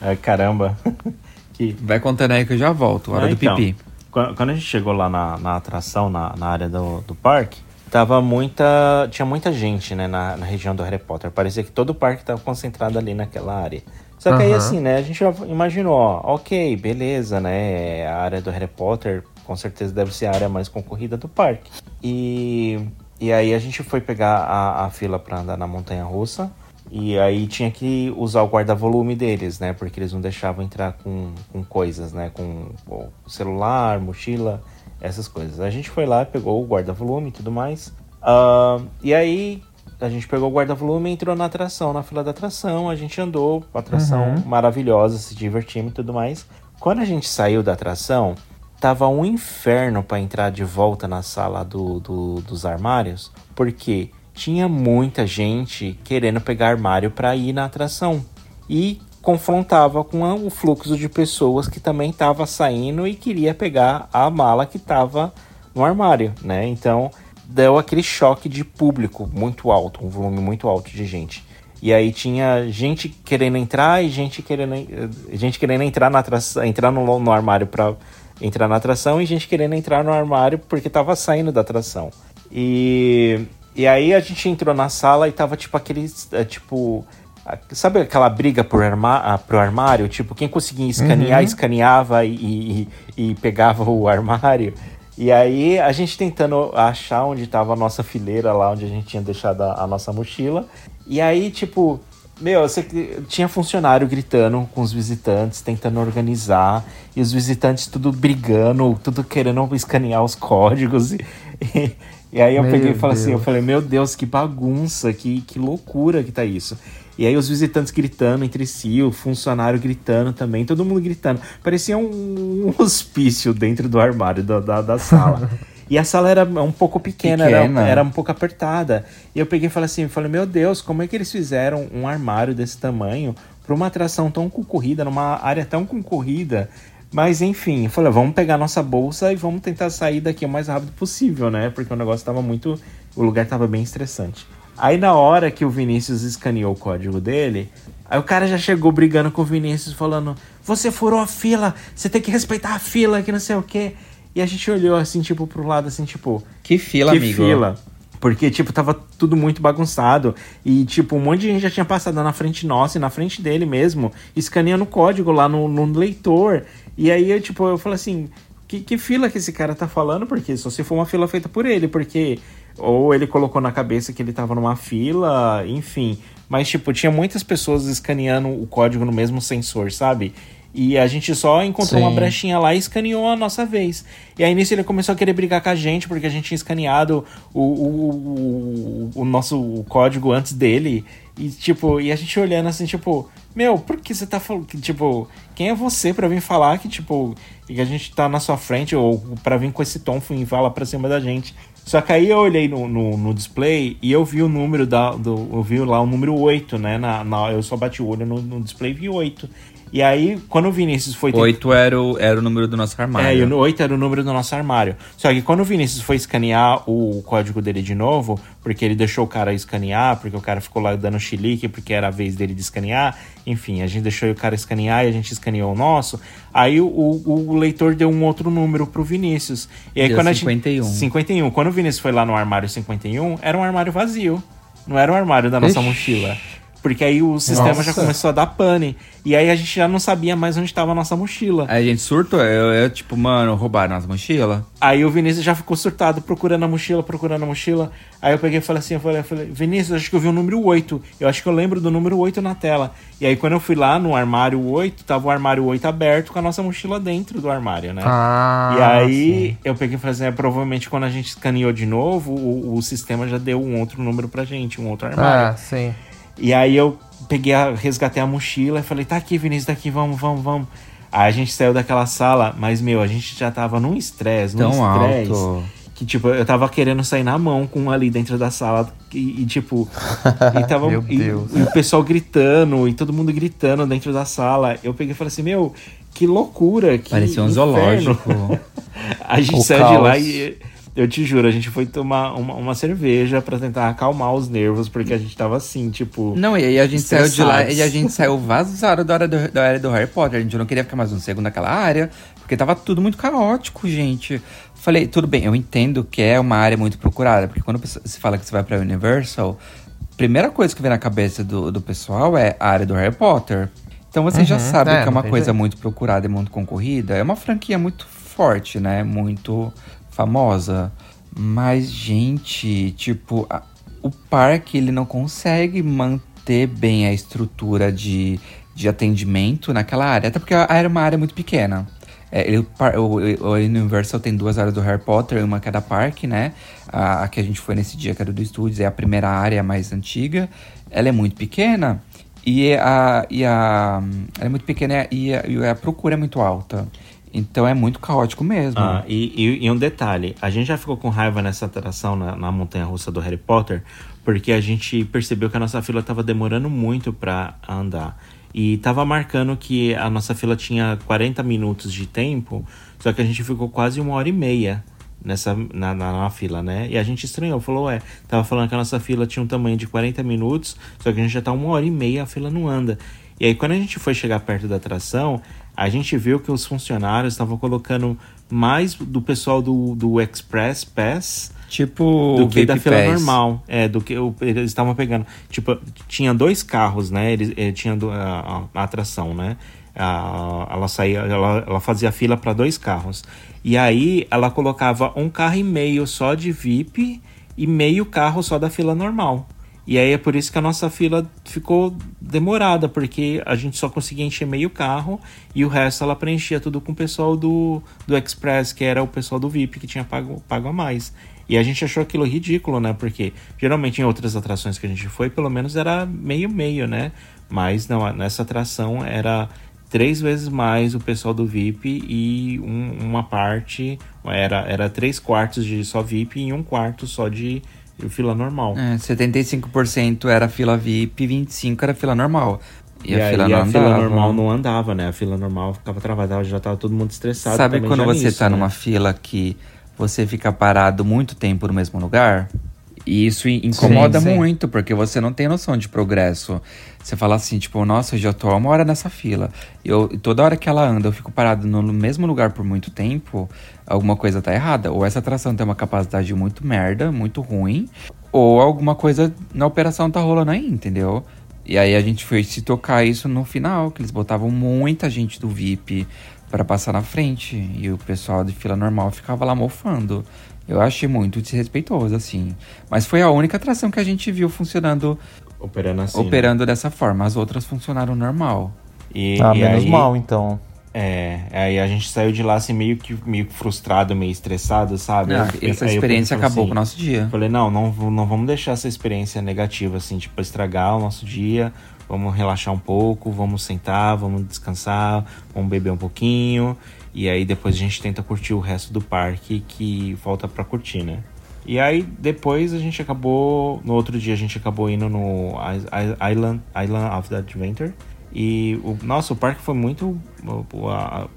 É, caramba. *laughs* que...
Vai contando aí que eu já volto, hora
É,
do
então,
pipi.
Quando, a gente chegou lá na, na atração, na, na área do, do parque, tava muita. Tinha muita gente, né, na, na região do Harry Potter. Parecia que todo o parque tava concentrado ali naquela área. Só que aí,
Aham.
assim, né, a gente já imaginou, ó, ok, beleza, né? A área do Harry Potter com certeza deve ser a área mais concorrida do parque. E, e aí a gente foi pegar a, a fila pra andar na montanha russa. E aí tinha que usar o guarda-volume deles, né? Porque eles não deixavam entrar com, com coisas, né? Com pô, celular, mochila, essas coisas. A gente foi lá, pegou o guarda-volume e tudo mais. Ah, e aí a gente pegou o guarda-volume e entrou na atração, na fila da atração. A gente andou, uma atração
Uhum.
maravilhosa, se divertimos e tudo mais. Quando a gente saiu da atração, tava um inferno para entrar de volta na sala do, do- dos armários, porque tinha muita gente querendo pegar armário para ir na atração e confrontava com o fluxo de pessoas que também estava saindo e queria pegar a mala que estava no armário, né? Então deu aquele choque de público muito alto, um volume muito alto de gente. E aí tinha gente querendo entrar e gente querendo, eh, gente querendo entrar na atração, entrar no, no armário para entrar na atração e gente querendo entrar no armário porque tava saindo da atração. E, e aí a gente entrou na sala e tava tipo aqueles, eh, tipo, sabe aquela briga por arma, ah, pro armário? Tipo, quem conseguia escanear,
Uhum.
escaneava e, e, e pegava o armário. E aí a gente tentando achar onde tava a nossa fileira lá, onde a gente tinha deixado a, a nossa mochila. E aí, tipo, meu, você, tinha funcionário gritando com os visitantes, tentando organizar, e os visitantes tudo brigando, tudo querendo escanear os códigos. *laughs* E, e, e aí eu
Meu
peguei e falei assim, eu
Deus.
falei, meu Deus, que bagunça, que, que loucura que tá isso. E aí os visitantes gritando entre si, o funcionário gritando também, todo mundo gritando. Parecia um, um *laughs* hospício dentro do armário da, da, da sala. E a sala era um pouco pequena,
Pequena.
Era, era um pouco apertada. E eu peguei e falei assim, falei, meu Deus, como é que eles fizeram um armário desse tamanho para uma atração tão concorrida, numa área tão concorrida? Mas enfim, eu falei, vamos pegar nossa bolsa e vamos tentar sair daqui o mais rápido possível, né? Porque o negócio tava muito. O lugar tava bem estressante. Aí na hora que o Vinícius escaneou o código dele, aí o cara já chegou brigando com o Vinícius, falando: Você furou a fila, você tem que respeitar a fila, que não sei o quê. E a gente olhou assim, tipo, pro lado, assim, tipo.
Que fila,
que
amigo.
fila? Porque, tipo, tava tudo muito bagunçado. E, tipo, um monte de gente já tinha passado na frente nossa e na frente dele mesmo, escaneando o código lá no, no leitor. E aí, eu, tipo, eu falei assim, que, que fila que esse cara tá falando? Porque só se for uma fila feita por ele, porque... Ou ele colocou na cabeça que ele tava numa fila, enfim. Mas, tipo, tinha muitas pessoas escaneando o código no mesmo sensor, sabe? E a gente só encontrou
Sim.
uma brechinha lá e escaneou a nossa vez. E aí nisso ele começou a querer brigar com a gente, porque a gente tinha escaneado o, o, o, o nosso código antes dele. E tipo, e a gente olhando assim, tipo, meu, por que você tá falando que, tipo, quem é você pra vir falar que, tipo, que a gente tá na sua frente, ou pra vir com esse tom e falar pra cima da gente? Só que aí eu olhei no, no, no display e eu vi o número da. Do, eu vi lá o número 8, né? Na, na, eu só bati o olho no, no display e vi 8. E aí, quando o Vinícius foi...
Oito era o, era o número do nosso armário.
É, e o 8 era o número do nosso armário. Só que quando o Vinícius foi escanear o código dele de novo, porque ele deixou o cara escanear, porque o cara ficou lá dando chilique, porque era a vez dele de escanear, enfim, a gente deixou o cara escanear e a gente escaneou o nosso. Aí o, o, o leitor deu um outro número pro Vinícius. E aí
Deu
quando
51.
a gente. 51. Quando o Vinícius foi lá no armário 51, era um armário vazio. Não era o armário da nossa
Ixi.
mochila. Porque aí o sistema já
Nossa.
começou a dar pane. E aí a gente já não sabia mais onde estava a nossa mochila.
Aí a gente surtou, eu, eu tipo, mano, roubaram nossa mochila.
Aí o Vinícius já ficou surtado, procurando a mochila, procurando a mochila. Aí eu peguei e falei assim, eu falei, eu falei, Vinícius, acho que eu vi o número 8. Eu acho que eu lembro do número 8 na tela. E aí quando eu fui lá no armário 8, tava o armário 8 aberto com a nossa mochila dentro do armário, né?
Ah,
e aí eu peguei e falei assim, é, provavelmente quando a gente escaneou de novo, o, o sistema já deu um outro número pra gente, um outro armário.
Ah, sim.
E aí eu peguei, a, resgatei a mochila e falei, tá aqui, Vinícius, tá aqui, vamos, vamos, vamos. Aí a gente saiu daquela sala, mas, meu, a gente já tava num estresse, num estresse. Que, tipo, eu tava querendo sair na mão com um ali dentro da sala. E, e, tipo. *laughs* e, tava,
Meu
e-
Deus.
e o pessoal gritando, e todo mundo gritando dentro da sala. Eu peguei e falei assim, meu, que loucura. Que
Parecia um
inferno."
zoológico. *laughs*
a gente
O
saiu de lá
caos.
e. Eu te juro, a gente foi tomar uma, uma cerveja pra tentar acalmar os nervos, porque a gente tava assim, tipo.
Não, e aí a gente saiu de lá
estressados.
e a gente saiu vazado da área do, da área do Harry Potter. A gente não queria ficar mais um segundo naquela área, porque tava tudo muito caótico, gente. Falei, tudo bem, eu entendo que é uma área muito procurada, porque quando se fala que você vai pra Universal, primeira coisa que vem na cabeça do, do pessoal é a área do Harry Potter. Então você já
Uhum,
sabe
é,
que é uma coisa
jeito.
muito procurada e muito concorrida. É uma franquia muito forte, né? Muito famosa. Mas, gente, tipo, a- o parque ele não consegue manter bem a estrutura de, de atendimento naquela área. Até porque a área é uma área muito pequena. É, ele- o, o- Universal tem duas áreas do Harry Potter, uma cada parque, né? A, a que a gente foi nesse dia, que era do Studios, é a primeira área mais antiga. Ela é muito pequena e a, e a ela é muito pequena e a, e a procura é muito alta. Então é muito caótico mesmo.
Ah, e, e- e um detalhe, a gente já ficou com raiva nessa atração na, na montanha russa do Harry Potter, porque a gente percebeu que a nossa fila tava demorando muito pra andar. E tava marcando que a nossa fila tinha 40 minutos de tempo, só que a gente ficou quase uma hora e meia nessa, na, na, na fila, né? E a gente estranhou, falou, ué, tava falando que a nossa fila tinha um tamanho de 40 minutos, só que a gente já tá uma hora e meia, a fila não anda. E aí, quando a gente foi chegar perto da atração, a gente viu que os funcionários estavam colocando mais do pessoal do, do Express Pass
Tipo
do que da fila
Pass.
normal. É, do que o- eles estavam pegando. Tipo, tinha dois carros, né? Eles, eh, tinha a, a- a atração, né? A- ela saía, ela, ela fazia fila para dois carros. E aí ela colocava um carro e meio só de VIP e meio carro só da fila normal. E aí é por isso que a nossa fila ficou demorada, porque a gente só conseguia encher meio carro e o resto ela preenchia tudo com o pessoal do, do Express, que era o pessoal do VIP que tinha pago, pago a mais. E a gente achou aquilo ridículo, né? Porque geralmente em outras atrações que a gente foi, pelo menos era meio-meio, né? Mas não, nessa atração era três vezes mais o pessoal do VIP e um- uma parte era, era três quartos de só VIP e um quarto só de fila normal.
É, 75% era fila VIP, 25% era fila normal. E,
E,
a fila
a fila normal não andava, né? A fila normal ficava travada, já tava todo mundo estressado.
Sabe quando você
nisso,
tá
né?
numa fila que você fica parado muito tempo no mesmo lugar? E isso in- incomoda
Sim, sim.
muito, porque você não tem noção de progresso. Você fala assim, tipo, nossa, eu já tô há uma hora nessa fila. E Eu, toda hora que ela anda, eu fico parado no mesmo lugar por muito tempo, alguma coisa tá errada. Ou essa atração tem uma capacidade muito merda, muito ruim, ou alguma coisa na operação tá rolando aí, entendeu? E aí a gente foi se tocar isso no final, que eles botavam muita gente do VIP para passar na frente. E o pessoal de fila normal ficava lá mofando. Eu achei muito desrespeitoso, assim. Mas foi a única atração que a gente viu funcionando,
Operando assim. né?
operando dessa forma. As outras funcionaram normal.
E,
Ah,
e
menos
aí,
mal, então.
É, aí a gente saiu de lá assim meio que meio frustrado, meio estressado, sabe?
Ah,
Eu-
essa experiência
falei
acabou
assim,
com o nosso dia.
Falei, não, não, não vamos deixar essa experiência negativa, assim, tipo, estragar o nosso dia. Vamos relaxar um pouco, vamos sentar, vamos descansar, vamos beber um pouquinho. E aí depois a gente tenta curtir o resto do parque que falta pra curtir, né? E aí depois a gente acabou. No outro dia a gente acabou indo no Island, Island of the Adventure. E o nosso parque foi muito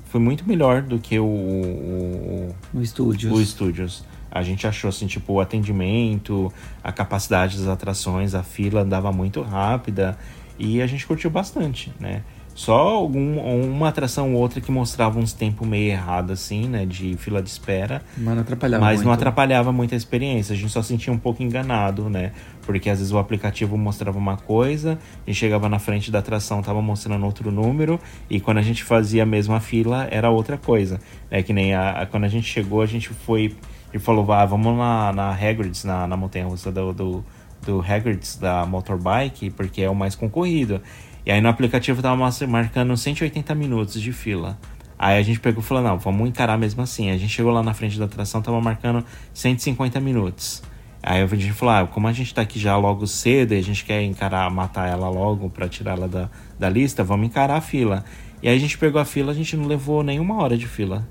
foi muito melhor do que o o,
o Studios.
O Studios. A gente achou assim, tipo, o atendimento, a capacidade das atrações, a fila andava muito rápida e a gente curtiu bastante, né? Só algum, uma atração ou outra que mostrava uns tempos meio errados, assim, né? De fila de espera.
Mas não atrapalhava
Mas
muito.
não atrapalhava muito a experiência. A gente só sentia um pouco enganado, né? Porque às vezes o aplicativo mostrava uma coisa, a gente chegava na frente da atração, tava mostrando outro número, e quando a gente fazia a mesma fila, era outra coisa. É que nem a, a, quando a gente chegou, a gente foi e falou, ah, vamos na, na Hagrid's, na, na montanha russa do, do, do Hagrid's da Motorbike, porque é o mais concorrido. E aí no aplicativo tava marcando 180 minutos de fila. Aí a gente pegou e falou, não, vamos encarar mesmo assim. A gente chegou lá na frente da atração, tava marcando 150 minutos. Aí a gente falou, ah, como a gente tá aqui já logo cedo e a gente quer encarar, matar ela logo para tirar ela da, da lista, vamos encarar a fila. E aí a gente pegou a fila, a gente não levou nenhuma hora de fila.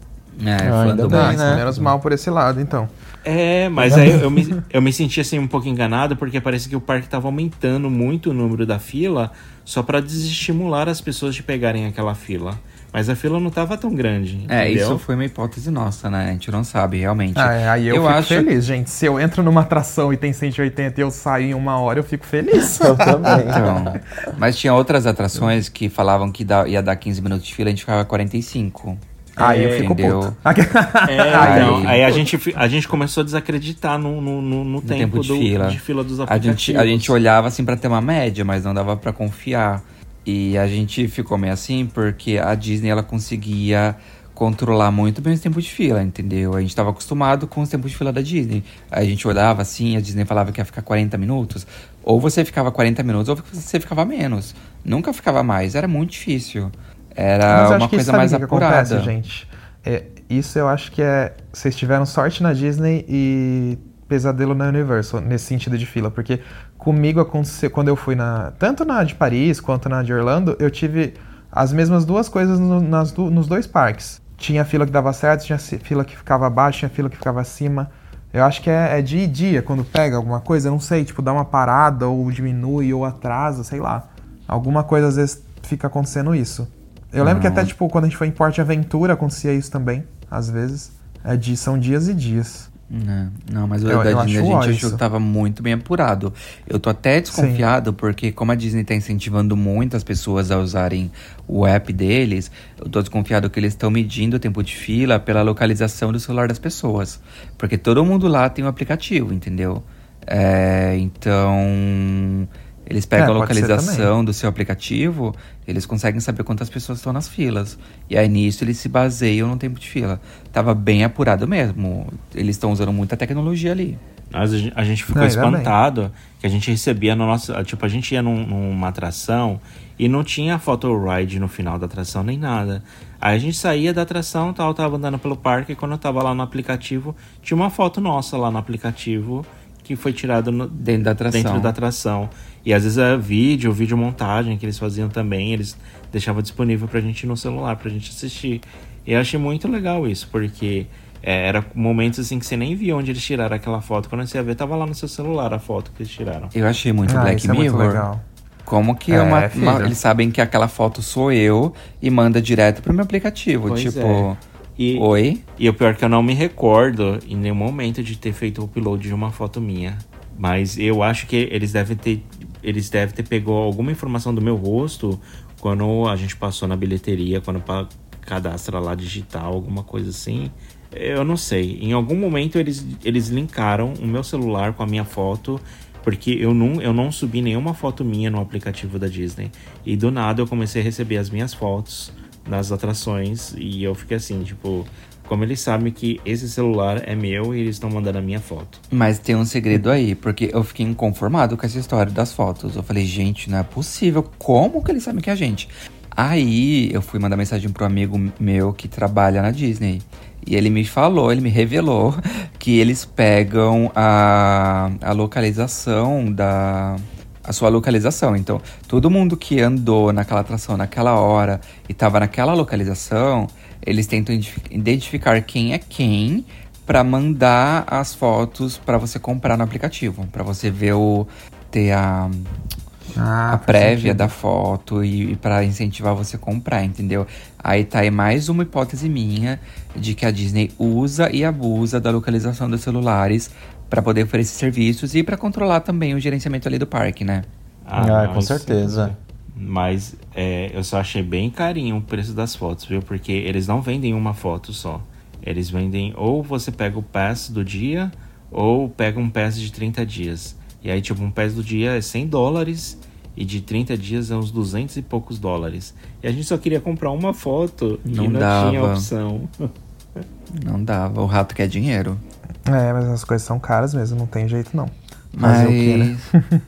É,
ah, ainda bem, né? Menos mal por esse lado, então.
É, mas aí eu me, eu me senti assim um pouco enganado, porque parece que o parque estava aumentando muito o número da fila só para desestimular as pessoas de pegarem aquela fila. Mas a fila não estava tão grande.
É,
entendeu?
isso foi uma hipótese nossa, né? A gente não sabe realmente.
Ah, é, aí eu, eu fico acho... feliz, gente. Se eu entro numa atração e tem 180 e eu saio em uma hora, eu fico feliz. *laughs*
eu também.
Então, mas tinha outras atrações que falavam que ia dar 15 minutos de fila, a gente ficava 45.
Aí é, eu fico
entendeu?
puto. *laughs*
É, aí, então, aí a, gente, a gente começou a desacreditar no, no, no, no tempo,
tempo de,
do,
fila.
de fila dos
a
aplicativos.
gente, a gente olhava assim para ter uma média, mas não dava para confiar. E a gente ficou meio assim porque a Disney ela conseguia controlar muito bem os tempos de fila, entendeu? A gente estava acostumado com os tempos de fila da Disney. A gente olhava assim, a Disney falava que ia ficar 40 minutos. Ou você ficava 40 minutos, ou você ficava menos. Nunca ficava mais, era muito difícil. Era uma coisa mais
que
apurada.
Acontece, gente? É, isso eu acho que é. Vocês tiveram sorte na Disney e pesadelo na Universal, nesse sentido de fila. Porque comigo aconteceu, quando eu fui na. Tanto na de Paris quanto na de Orlando, eu tive as mesmas duas coisas no, nas, nos dois parques. Tinha fila que dava certo, tinha fila que ficava abaixo, tinha fila que ficava acima. Eu acho que é, é dia e dia, quando pega alguma coisa, eu não sei, tipo, dá uma parada, ou diminui, ou atrasa, sei lá. Alguma coisa às vezes fica acontecendo isso. Eu lembro que até, tipo, quando a gente foi em Porte Aventura, acontecia isso também, às vezes. É de, são dias e dias.
Não, não mas o eu, da eu Disney a gente achou que tava muito bem apurado. Eu tô até desconfiado, Sim. porque como a Disney tá incentivando muito as pessoas a usarem o app deles, eu tô desconfiado que eles estão medindo o tempo de fila pela localização do celular das pessoas. Porque todo mundo lá tem o um aplicativo, entendeu? É, então eles pegam é, a localização do seu aplicativo, eles conseguem saber quantas pessoas estão nas filas. E aí nisso eles se baseiam no tempo de fila. Tava bem apurado mesmo. Eles estão usando muita tecnologia ali.
Mas a gente ficou não, espantado que a gente recebia no nosso. Tipo, a gente ia num, numa atração e não tinha photo ride no final da atração nem nada. Aí a gente saía da atração, tal, tava andando pelo parque e quando eu tava lá no aplicativo, tinha uma foto nossa lá no aplicativo que foi tirada
dentro da atração.
Dentro da atração. E às vezes é vídeo, vídeo montagem que eles faziam também, eles deixavam disponível pra gente no celular, pra gente assistir. E eu achei muito legal isso, porque é, era momentos assim que você nem via onde eles tiraram aquela foto. Quando você ia ver, tava lá no seu celular a foto que eles tiraram.
Eu achei muito
ah,
Black
é
Mirror.
Muito legal.
Como que é, uma, uma, eles sabem que aquela foto sou eu e manda direto pro meu aplicativo.
Pois
tipo.
É. E,
Oi?
E o pior é que eu não me recordo em nenhum momento de ter feito o upload de uma foto minha. Mas eu acho que eles devem ter. Eles devem ter pegou alguma informação do meu rosto quando a gente passou na bilheteria, quando cadastra lá digital, alguma coisa assim. Eu não sei. Em algum momento eles, eles linkaram o meu celular com a minha foto porque eu não, eu não subi nenhuma foto minha no aplicativo da Disney. E do nada eu comecei a receber as minhas fotos nas atrações e eu fiquei assim, tipo, como eles sabem que esse celular é meu e eles estão mandando a minha foto.
Mas tem um segredo aí, porque eu fiquei inconformado com essa história das fotos. Eu falei, gente, não é possível. Como que eles sabem que é a gente? Aí eu fui mandar mensagem pro amigo meu que trabalha na Disney. E ele me falou, ele me revelou que eles pegam a, a localização da, a sua localização. Então, todo mundo que andou naquela atração naquela hora e estava naquela localização, eles tentam identificar quem é quem para mandar as fotos para você comprar no aplicativo, para você ver o ter a
Ah,
a prévia
sentido.
da foto e, e para incentivar você a comprar, entendeu? Aí tá aí mais uma hipótese minha de que a Disney usa e abusa da localização dos celulares para poder oferecer serviços e para controlar também o gerenciamento ali do parque, né?
Ah, com
isso-
certeza.
Mas é, eu só achei bem carinho o preço das fotos, viu? Porque eles não vendem uma foto só. Eles vendem ou você pega o pass do dia ou pega um pass de 30 dias. E aí, tipo, um pass do dia é 100 dólares e de 30 dias é uns 200 e poucos dólares. E a gente só queria comprar uma foto
Não
e não
dava.
tinha opção.
Não dava, o rato quer dinheiro.
É, mas as coisas são caras mesmo, não tem jeito não. Fazer
Mas.
o quê, né?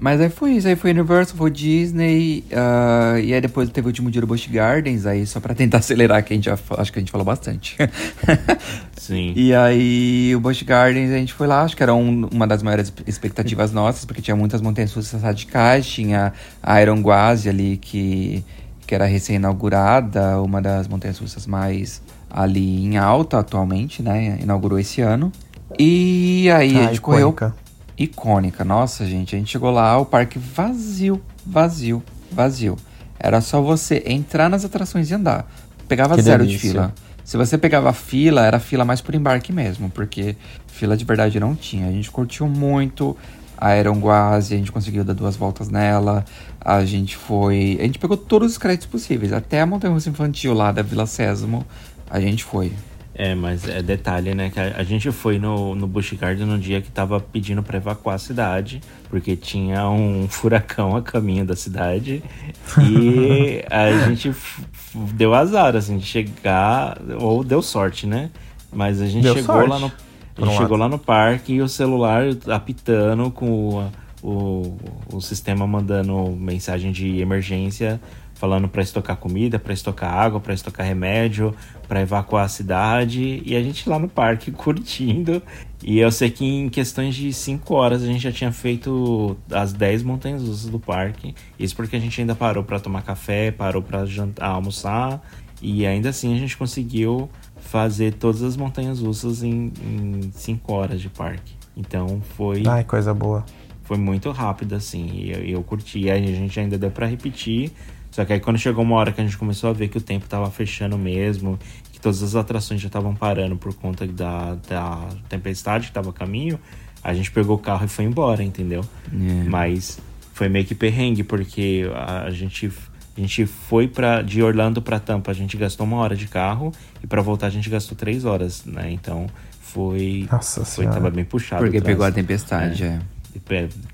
Mas aí foi isso, aí foi Universal, foi Disney, ah, e aí depois teve o último dia do Busch Gardens, aí só pra tentar *laughs* acelerar, que a gente já, acho que a gente falou bastante. *laughs*
Sim.
E aí o Busch Gardens a gente foi lá, acho que era um- uma das maiores expectativas nossas, porque tinha muitas montanhas russas radicais, tinha a Iron Gwazi ali que, que era recém-inaugurada, uma das montanhas russas mais ali em alta atualmente, né? Inaugurou esse ano. E aí a
Ah,
gente correu
icônica.
Nossa, gente, a gente chegou lá, o parque vazio, vazio, vazio. Era só você entrar nas atrações e andar. Pegava
Que
zero
delícia.
de fila. Se você pegava fila, era fila mais por embarque mesmo, porque fila de verdade não tinha. A gente curtiu muito a Aeronguase, a gente conseguiu dar duas voltas nela. A gente foi. A gente pegou todos os créditos possíveis, até a montanha russa infantil lá da Vila Sésamo. A gente foi.
É, mas é detalhe, né? Que a, a gente foi no, no Busch Garden no dia que tava pedindo pra evacuar a cidade, porque tinha um furacão a caminho da cidade. E *laughs* a gente deu azar, assim, de chegar, ou deu sorte, né? Mas a gente
Deu
chegou
sorte,
lá no. A
um
gente chegou
lado.
lá no parque e o celular apitando com o, o, o sistema mandando mensagem de emergência, falando para estocar comida, para estocar água, para estocar remédio, para evacuar a cidade. E a gente lá no parque *laughs* curtindo. E eu sei que em questões de 5 horas a gente já tinha feito as 10 montanhas russas do parque. Isso porque a gente ainda parou para tomar café, parou para almoçar. E ainda assim a gente conseguiu fazer todas as montanhas russas em 5 horas de parque. Então foi,
Ai, coisa boa.
foi muito rápido assim. E eu, eu curti. E aí a gente ainda deu pra repetir. Só que aí quando chegou uma hora que a gente começou a ver que o tempo tava fechando mesmo, que todas as atrações já estavam parando por conta da, da tempestade que tava a caminho, a gente pegou o carro e foi embora, entendeu?
É.
Mas foi meio que perrengue, porque a, gente. A gente foi pra, de Orlando pra Tampa, a gente gastou uma hora de carro e pra voltar a gente gastou três horas, né? Então foi.
Nossa
foi
Senhora.
tava bem puxado.
Porque pegou a tempestade, é.
É,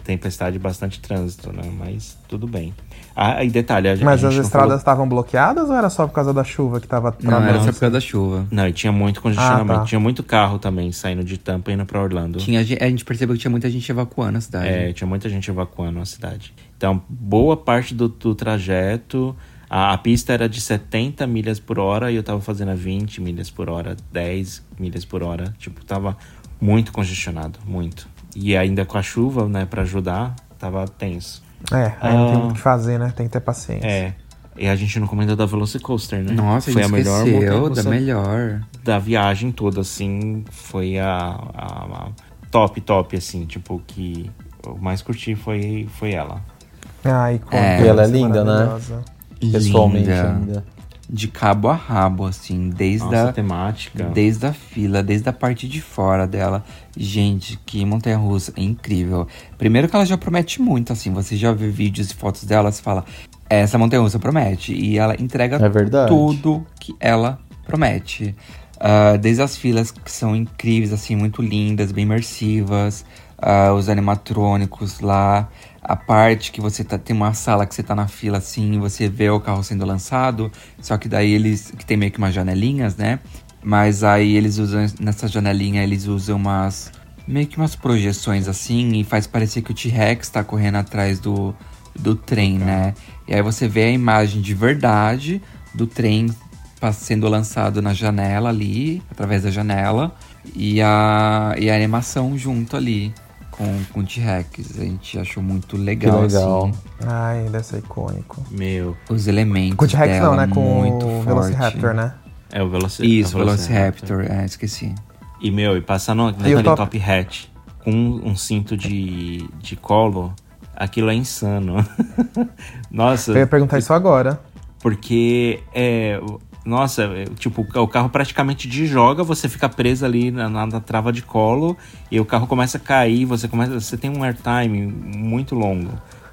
tempestade e bastante trânsito, né? Mas tudo bem. Ah, e detalhe, a,
Mas as estradas
falou-
estavam bloqueadas ou era só por causa da chuva que tava
Não, era só por causa da chuva.
Não, e tinha muito congestionamento.
Ah, tá.
Tinha muito carro também saindo de Tampa e indo pra Orlando.
Tinha, a gente percebeu que tinha muita gente evacuando a cidade.
É, tinha muita gente evacuando a cidade. Então, boa parte do, do trajeto. A, a pista era de 70 milhas por hora e eu tava fazendo a 20 milhas por hora, 10 milhas por hora. Tipo, tava muito congestionado, muito. E ainda com a chuva, né, pra ajudar, tava tenso.
É, aí não tem
Ah.
muito o que fazer, né? Tem que ter paciência.
É. E a gente não comentou da Velocicoaster, né?
Nossa,
foi
a
a
gente
melhor
esqueceu da melhor.
da viagem toda, assim, foi a, a- a top, top, assim, tipo, que eu mais curti foi, foi ela.
Ah, icônica.
É.
E ela é linda, né? Pessoalmente
Linda.
ainda.
De cabo a rabo, assim, desde
Nossa,
a,
temática.
desde a fila, desde a parte de fora dela. Gente, que montanha russa incrível. Primeiro que ela já promete muito, assim, você já vê vídeos e fotos dela, você fala, essa montanha russa promete. E ela entrega
É verdade.
tudo que ela promete. Ah, desde as filas que são incríveis, assim, muito lindas, bem imersivas. ah, os animatrônicos lá. A parte que você tá, tem uma sala que você tá na fila assim, você vê o carro sendo lançado. Só que daí eles. que tem meio que umas janelinhas, né? Mas aí eles usam. Nessa janelinha eles usam umas. meio que umas projeções assim. E faz parecer que o T-Rex tá correndo atrás do, do trem, né? E aí você vê a imagem de verdade do trem sendo lançado na janela ali, através da janela, e a, e a animação junto ali com, com o T-Rex. A gente achou muito legal,
legal.
assim,
Ai, deve ser icônico.
Meu,
os elementos
Com o T-Rex não, né? Com
muito
o
forte.
Velociraptor, né?
é o Veloci
Isso,
é o
Velociraptor, é, esqueci.
E, meu, e passar no, naquele
top-
top hat com um, um cinto de, de colo, aquilo é insano. *laughs* Nossa.
Eu ia perguntar isso agora.
Porque é. Nossa, é, tipo, o carro praticamente de joga, você fica preso ali na, na, na, trava de colo e o carro começa a cair, você começa. Você tem um airtime muito longo.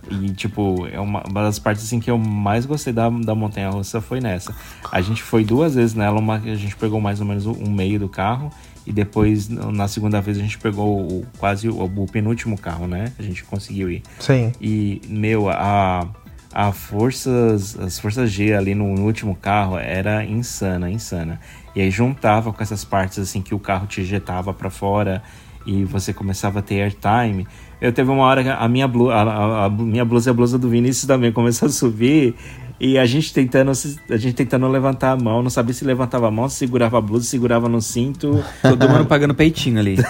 E, tipo, é uma, uma das partes assim que eu mais gostei da, da montanha russa foi nessa. A gente foi duas vezes nela, uma, a gente pegou mais ou menos um meio do carro. E depois, na segunda vez, a gente pegou o, quase o, o penúltimo carro, né? A gente conseguiu ir.
Sim.
E, meu, a a forças, as forças G ali no, no, último carro era insana, insana. E aí juntava com essas partes assim que o carro te ejetava para fora e você começava a ter airtime. Eu teve uma hora que a minha, blu a, a, a, minha blusa e a blusa do Vinícius também começou a subir e a gente tentando a gente tentando levantar a mão, não sabia se levantava a mão, se segurava a blusa, segurava no cinto.
Todo mundo pagando peitinho ali. *laughs*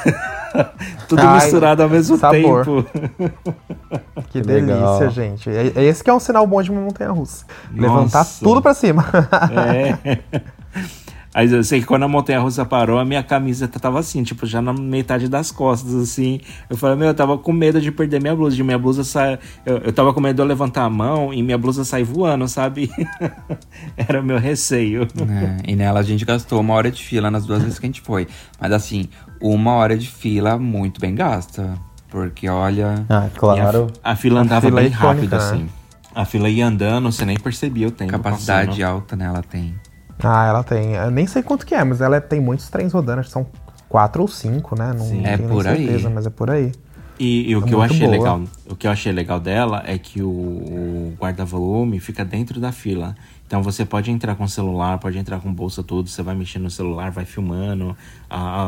*laughs*
Tudo Ai, misturado ao mesmo sabor. tempo. *laughs*
Que, que delícia, legal. gente. É, é, esse que é um sinal bom de uma montanha russa. Levantar tudo para cima.
É. *laughs* Aí eu sei que quando a montanha russa parou, a minha camiseta tava assim, tipo, já na metade das costas, assim. Eu falei, meu, eu tava com medo de perder minha blusa, de minha blusa sair. Eu, eu tava com medo de eu levantar a mão e minha blusa sair voando, sabe? Era o meu receio.
É, e nela a gente gastou uma hora de fila nas duas vezes que a gente foi. Mas assim, uma hora de fila muito bem gasta. Porque olha.
Ah, claro.
A, a, fila andava a fila bem é rápido, assim. A fila ia andando, você nem percebia o tempo.
Capacidade
passando.
alta nela tem.
Ah, ela tem. Eu nem sei quanto que é, mas ela tem muitos trens rodando, acho que são quatro ou cinco, né? Não, Sim,
é
tenho
por
certeza,
aí.
mas é por aí.
E, e o é que eu achei boa. legal, o que eu achei legal dela é que o, o guarda-volume fica dentro da fila. Então você pode entrar com celular, pode entrar com bolsa tudo, você vai mexendo no celular, vai filmando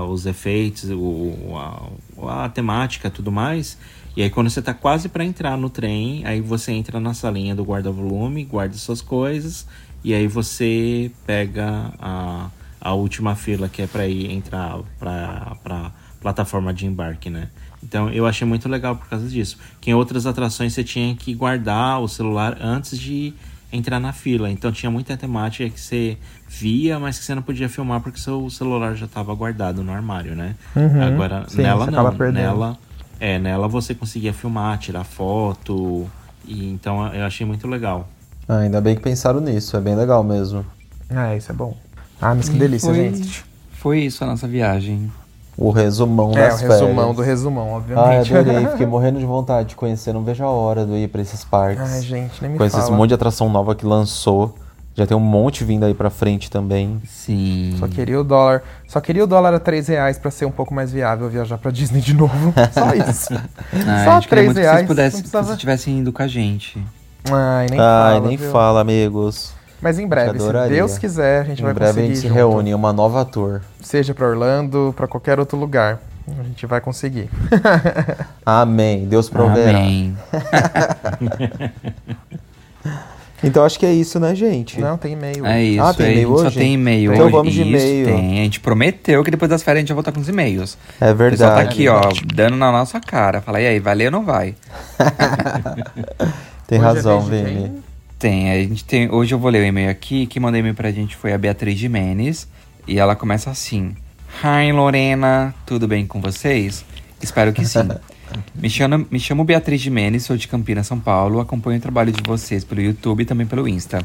os efeitos, o, a, a, temática, tudo mais. E aí quando você tá quase para entrar no trem, aí você entra na salinha do guarda-volume, guarda suas coisas e aí você pega a, a última fila que é para ir entrar para para plataforma de embarque, né? Então eu achei muito legal por causa disso. Que em outras atrações você tinha que guardar o celular antes de entrar na fila. Então tinha muita temática que você via, mas que você não podia filmar porque seu celular já estava guardado no armário, né?
Uhum,
Agora
sim,
nela não, nela é, nela você conseguia filmar, tirar foto, e então eu achei muito legal.
Ah, ainda bem que pensaram nisso, é bem legal mesmo.
Ah, isso é bom. Ah, mas que delícia,
foi,
gente.
Foi isso a nossa viagem.
O resumão
é,
das
o resumão
férias.
do resumão, obviamente.
Ah, adorei. *laughs* Fiquei morrendo de vontade de conhecer. Não vejo a hora de ir pra esses parques.
Ai, gente, nem me
Conhecer esse monte de atração nova que lançou. Já tem um monte vindo aí pra frente também.
Sim.
Só queria o dólar. Só queria o dólar a 3 reais pra ser um pouco mais viável viajar pra Disney de novo. *laughs* Só isso.
Ah,
Só
a gente queria
3
muito
reais.
que vocês pudessem,
precisava-
que vocês estivessem indo com a gente.
Ai, nem
Ai,
fala.
nem
viu?
fala, amigos.
Mas em breve, se. Deus quiser, a gente
Em
vai
breve a
conseguir.
gente se
junto.
reúne uma nova tour.
Seja pra Orlando, pra qualquer outro lugar. A gente vai conseguir. *laughs*
Amém. Deus proverá.
Amém. *laughs*
Então acho que é isso, né, gente?
Não, tem e-mail.
É isso.
Ah, tem e-mail
gente Só
hoje?
tem e-mail
Então
hoje.
vamos de
Isso,
e-mail.
Tem. A gente prometeu que depois das férias a gente ia voltar com os e-mails.
É
O pessoal
verdade.
tá aqui, ó, dando na nossa cara. Fala, e aí, vai ler ou não vai? *laughs*
Tem
Hoje é
razão,
de
Vini.
Tem, a gente tem. Hoje eu vou ler o e-mail aqui. Quem mandou e-mail pra gente foi a Beatriz Jimenez. E ela começa assim: Hi Lorena, tudo bem com vocês? Espero que sim. *laughs* Me chamo, me chamo Beatriz Jimenez, sou de Campinas, São Paulo. Acompanho o trabalho de vocês pelo YouTube e também pelo Insta.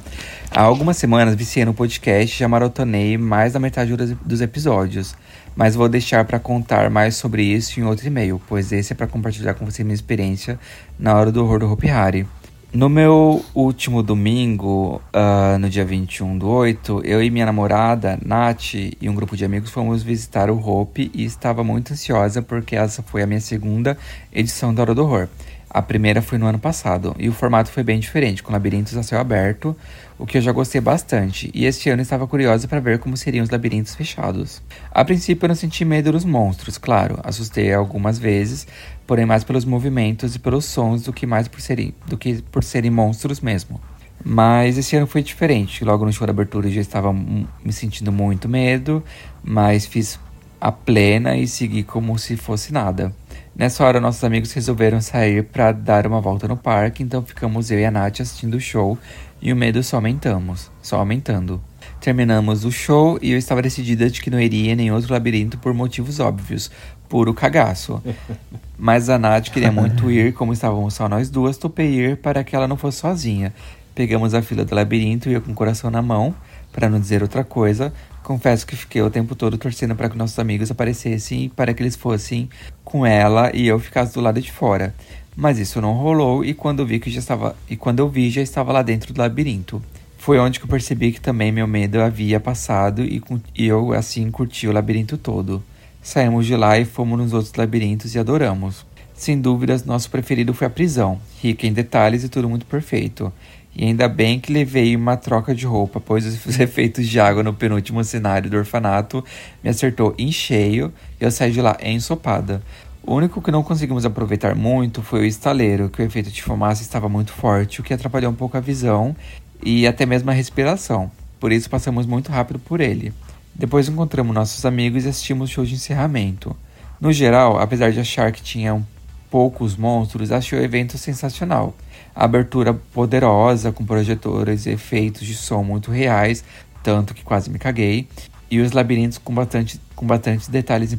Há algumas semanas viciei no podcast já maratonei mais da metade dos, dos episódios. Mas vou deixar para contar mais sobre isso em outro e-mail, pois esse é para compartilhar com vocês minha experiência na hora do horror do Hopi Hari. No meu último domingo, ah, no dia 21 do 8, eu e minha namorada, Nath, e um grupo de amigos fomos visitar o Hope e estava muito ansiosa porque essa foi a minha segunda edição da Hora do Horror. A primeira foi no ano passado e o formato foi bem diferente, com labirintos a céu aberto, o que eu já gostei bastante. E este ano estava curiosa para ver como seriam os labirintos fechados. A princípio eu não senti medo dos monstros, claro, assustei algumas vezes, porém mais pelos movimentos e pelos sons do que mais por serem, do que por serem monstros mesmo. Mas esse ano foi diferente. Logo no show da abertura eu já estava me sentindo muito medo, mas fiz a plena e segui como se fosse nada. Nessa hora, nossos amigos resolveram sair para dar uma volta no parque, então ficamos eu e a Nath assistindo o show e o medo só aumentamos, só aumentando. Terminamos o show e eu estava decidida de que não iria em nenhum outro labirinto por motivos óbvios. Puro cagaço. *laughs* Mas a Nath queria muito ir, como estávamos só nós duas, topei ir para que ela não fosse sozinha. Pegamos a fila do labirinto e eu com o coração na mão, para não dizer outra coisa. Confesso que fiquei o tempo todo torcendo para que nossos amigos aparecessem e para que eles fossem com ela e eu ficasse do lado de fora. Mas isso não rolou e quando vi que já estava e quando eu vi já estava lá dentro do labirinto. Foi onde que eu percebi que também meu medo havia passado e, e eu assim curti o labirinto todo. Saímos de lá e fomos nos outros labirintos e adoramos. Sem dúvidas, nosso preferido foi a prisão, rica em detalhes e tudo muito perfeito. E ainda bem que levei uma troca de roupa, pois os *laughs* efeitos de água no penúltimo cenário do orfanato me acertou em cheio e eu saí de lá ensopada. O único que não conseguimos aproveitar muito foi o estaleiro, que o efeito de fumaça estava muito forte, o que atrapalhou um pouco a visão e até mesmo a respiração. Por isso passamos muito rápido por ele. Depois encontramos nossos amigos e assistimos o show de encerramento. No geral, apesar de achar que tinham poucos monstros, achei o evento sensacional. A abertura poderosa, com projetores e efeitos de som muito reais, tanto que quase me caguei, e os labirintos com, bastante, com bastantes detalhes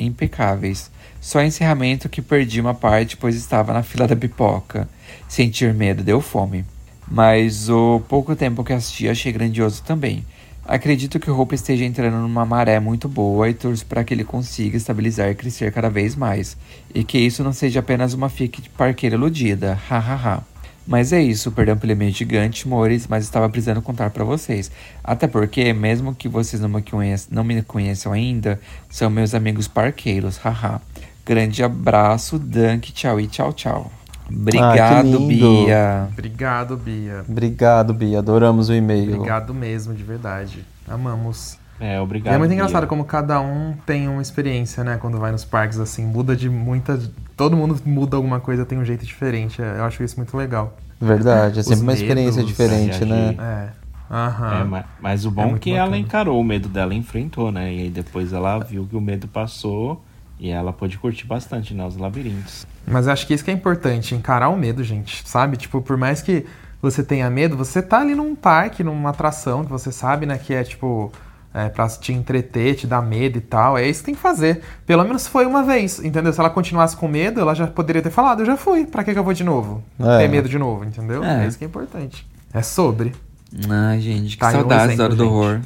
impecáveis. Só encerramento que perdi uma parte, pois estava na fila da pipoca. Sentir medo deu fome mas o pouco tempo que assisti achei grandioso também. Acredito que o Hope esteja entrando numa maré muito boa e torço para que ele consiga estabilizar e crescer cada vez mais. E que isso não seja apenas uma fique de parqueira iludida, hahaha. Mas é isso, perdão pelo e-mail gigante, amores, mas estava precisando contar para vocês. Até porque, mesmo que vocês não me, conheçam, não me conheçam ainda, são meus amigos parqueiros, haha. Grande abraço, Dunk, tchau e tchau, tchau. Obrigado,
ah,
Bia.
Obrigado, Bia.
Obrigado, Bia. Adoramos o e-mail.
Obrigado mesmo, de verdade. Amamos.
É, obrigado.
E é muito
Bia.
engraçado como cada um tem uma experiência, né? Quando vai nos parques, assim, muda de muita. Todo mundo muda alguma coisa, tem um jeito diferente. É, eu acho isso muito legal.
Verdade, é sempre
Os
uma experiência
medos,
diferente, né?
É. Aham.
É, mas, mas o bom é, que
bacana.
ela encarou o medo dela e enfrentou, né? E aí depois ela viu que o medo passou e ela pôde curtir bastante, né? Os labirintos.
Mas eu acho que isso que é importante, encarar o medo, gente, sabe? Tipo, por mais que você tenha medo, você tá ali num parque, numa atração que você sabe, né, que é tipo é, pra te entreter, te dar medo e tal. É isso que tem que fazer. Pelo menos foi uma vez, entendeu? Se ela continuasse com medo, ela já poderia ter falado, eu já fui, pra que, que eu vou de novo?
É.
Ter medo de novo, entendeu?
É.
É. isso que é importante. É sobre.
Ai, gente, que
Tá aí um
saudades da hora do
gente.
horror.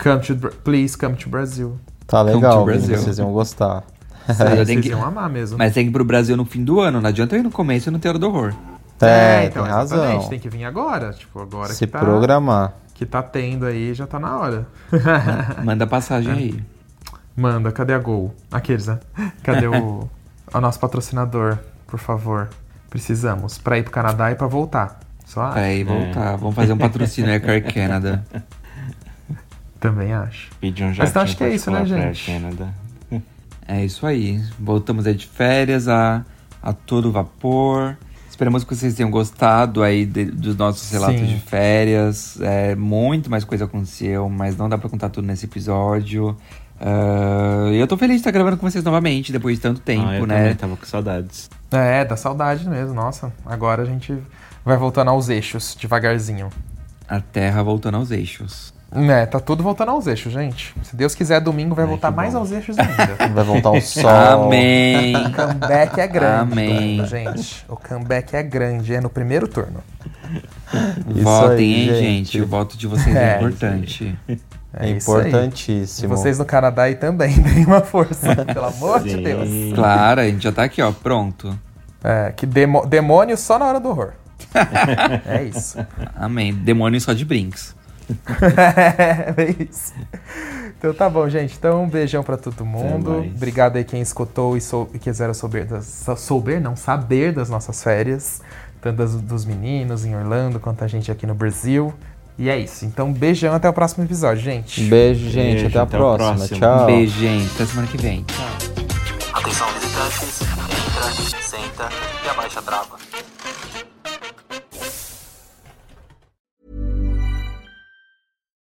Come to, please come to Brasil.
Tá legal,
Brasil.
vocês iam gostar.
Vocês *laughs*
que-
iam amar mesmo.
Mas tem que ir pro Brasil no fim do ano. Não adianta eu ir no começo e não ter hora do horror.
É,
então,
tem
exatamente,
razão.
Tem que vir agora. Tipo, agora
Se
que tá,
programar.
que tá tendo aí, já tá na hora.
Manda passagem *laughs* aí.
Manda, cadê a Gol? Aqueles, né? *laughs* Cadê o, o nosso patrocinador, por favor? Precisamos. Pra ir pro Canadá e pra voltar. Só acho.
Aí voltar. Vamos fazer um patrocínio Air Car Canada.
Também acho.
Pedir um
Mas então acho que é isso, né, gente?
Canada.
É isso aí. Voltamos aí de férias a, a todo vapor. Esperamos que vocês tenham gostado aí de- dos nossos relatos
Sim.
de férias. É, muito mais coisa aconteceu, mas não dá pra contar tudo nesse episódio. E eu tô feliz de estar gravando com vocês novamente, depois de tanto tempo,
ah, eu
né?
também tava com saudades.
É, dá saudade mesmo. Nossa, agora a gente vai voltando aos eixos, devagarzinho.
A Terra voltando aos eixos.
É, tá tudo voltando aos eixos, gente. Se Deus quiser, domingo vai
Ai,
voltar mais
bom.
aos eixos ainda. *laughs*
Vai voltar o sol.
Amém!
O comeback é grande,
Amém.
domingo, gente. O comeback é grande, é no primeiro turno.
Isso
Votem,
aí,
hein,
gente.
O voto de vocês é,
É,
importante.
É,
É
aí. E
importantíssimo.
vocês no Canadá aí também, *laughs* deem uma força, pelo amor de
Sim.
Deus.
Claro, a gente já tá aqui, ó, pronto.
É, que demo- demônio só na hora do horror. *laughs* é isso.
Amém. Demônio só de brinks. *laughs*
é isso. Então tá bom, gente. Então um beijão pra todo mundo. Obrigado aí quem escutou e, sou, e quiseram souber, das, souber, não, saber das nossas férias. Tanto das, dos meninos em Orlando quanto a gente aqui no Brasil. E é isso. Então beijão até o próximo episódio, gente.
Beijo, gente.
Beijo,
até a
até
próxima.
próximo.
Tchau.
Um beijo, gente. Até semana que vem.
Atenção visitantes, entra, senta e abaixa a trava.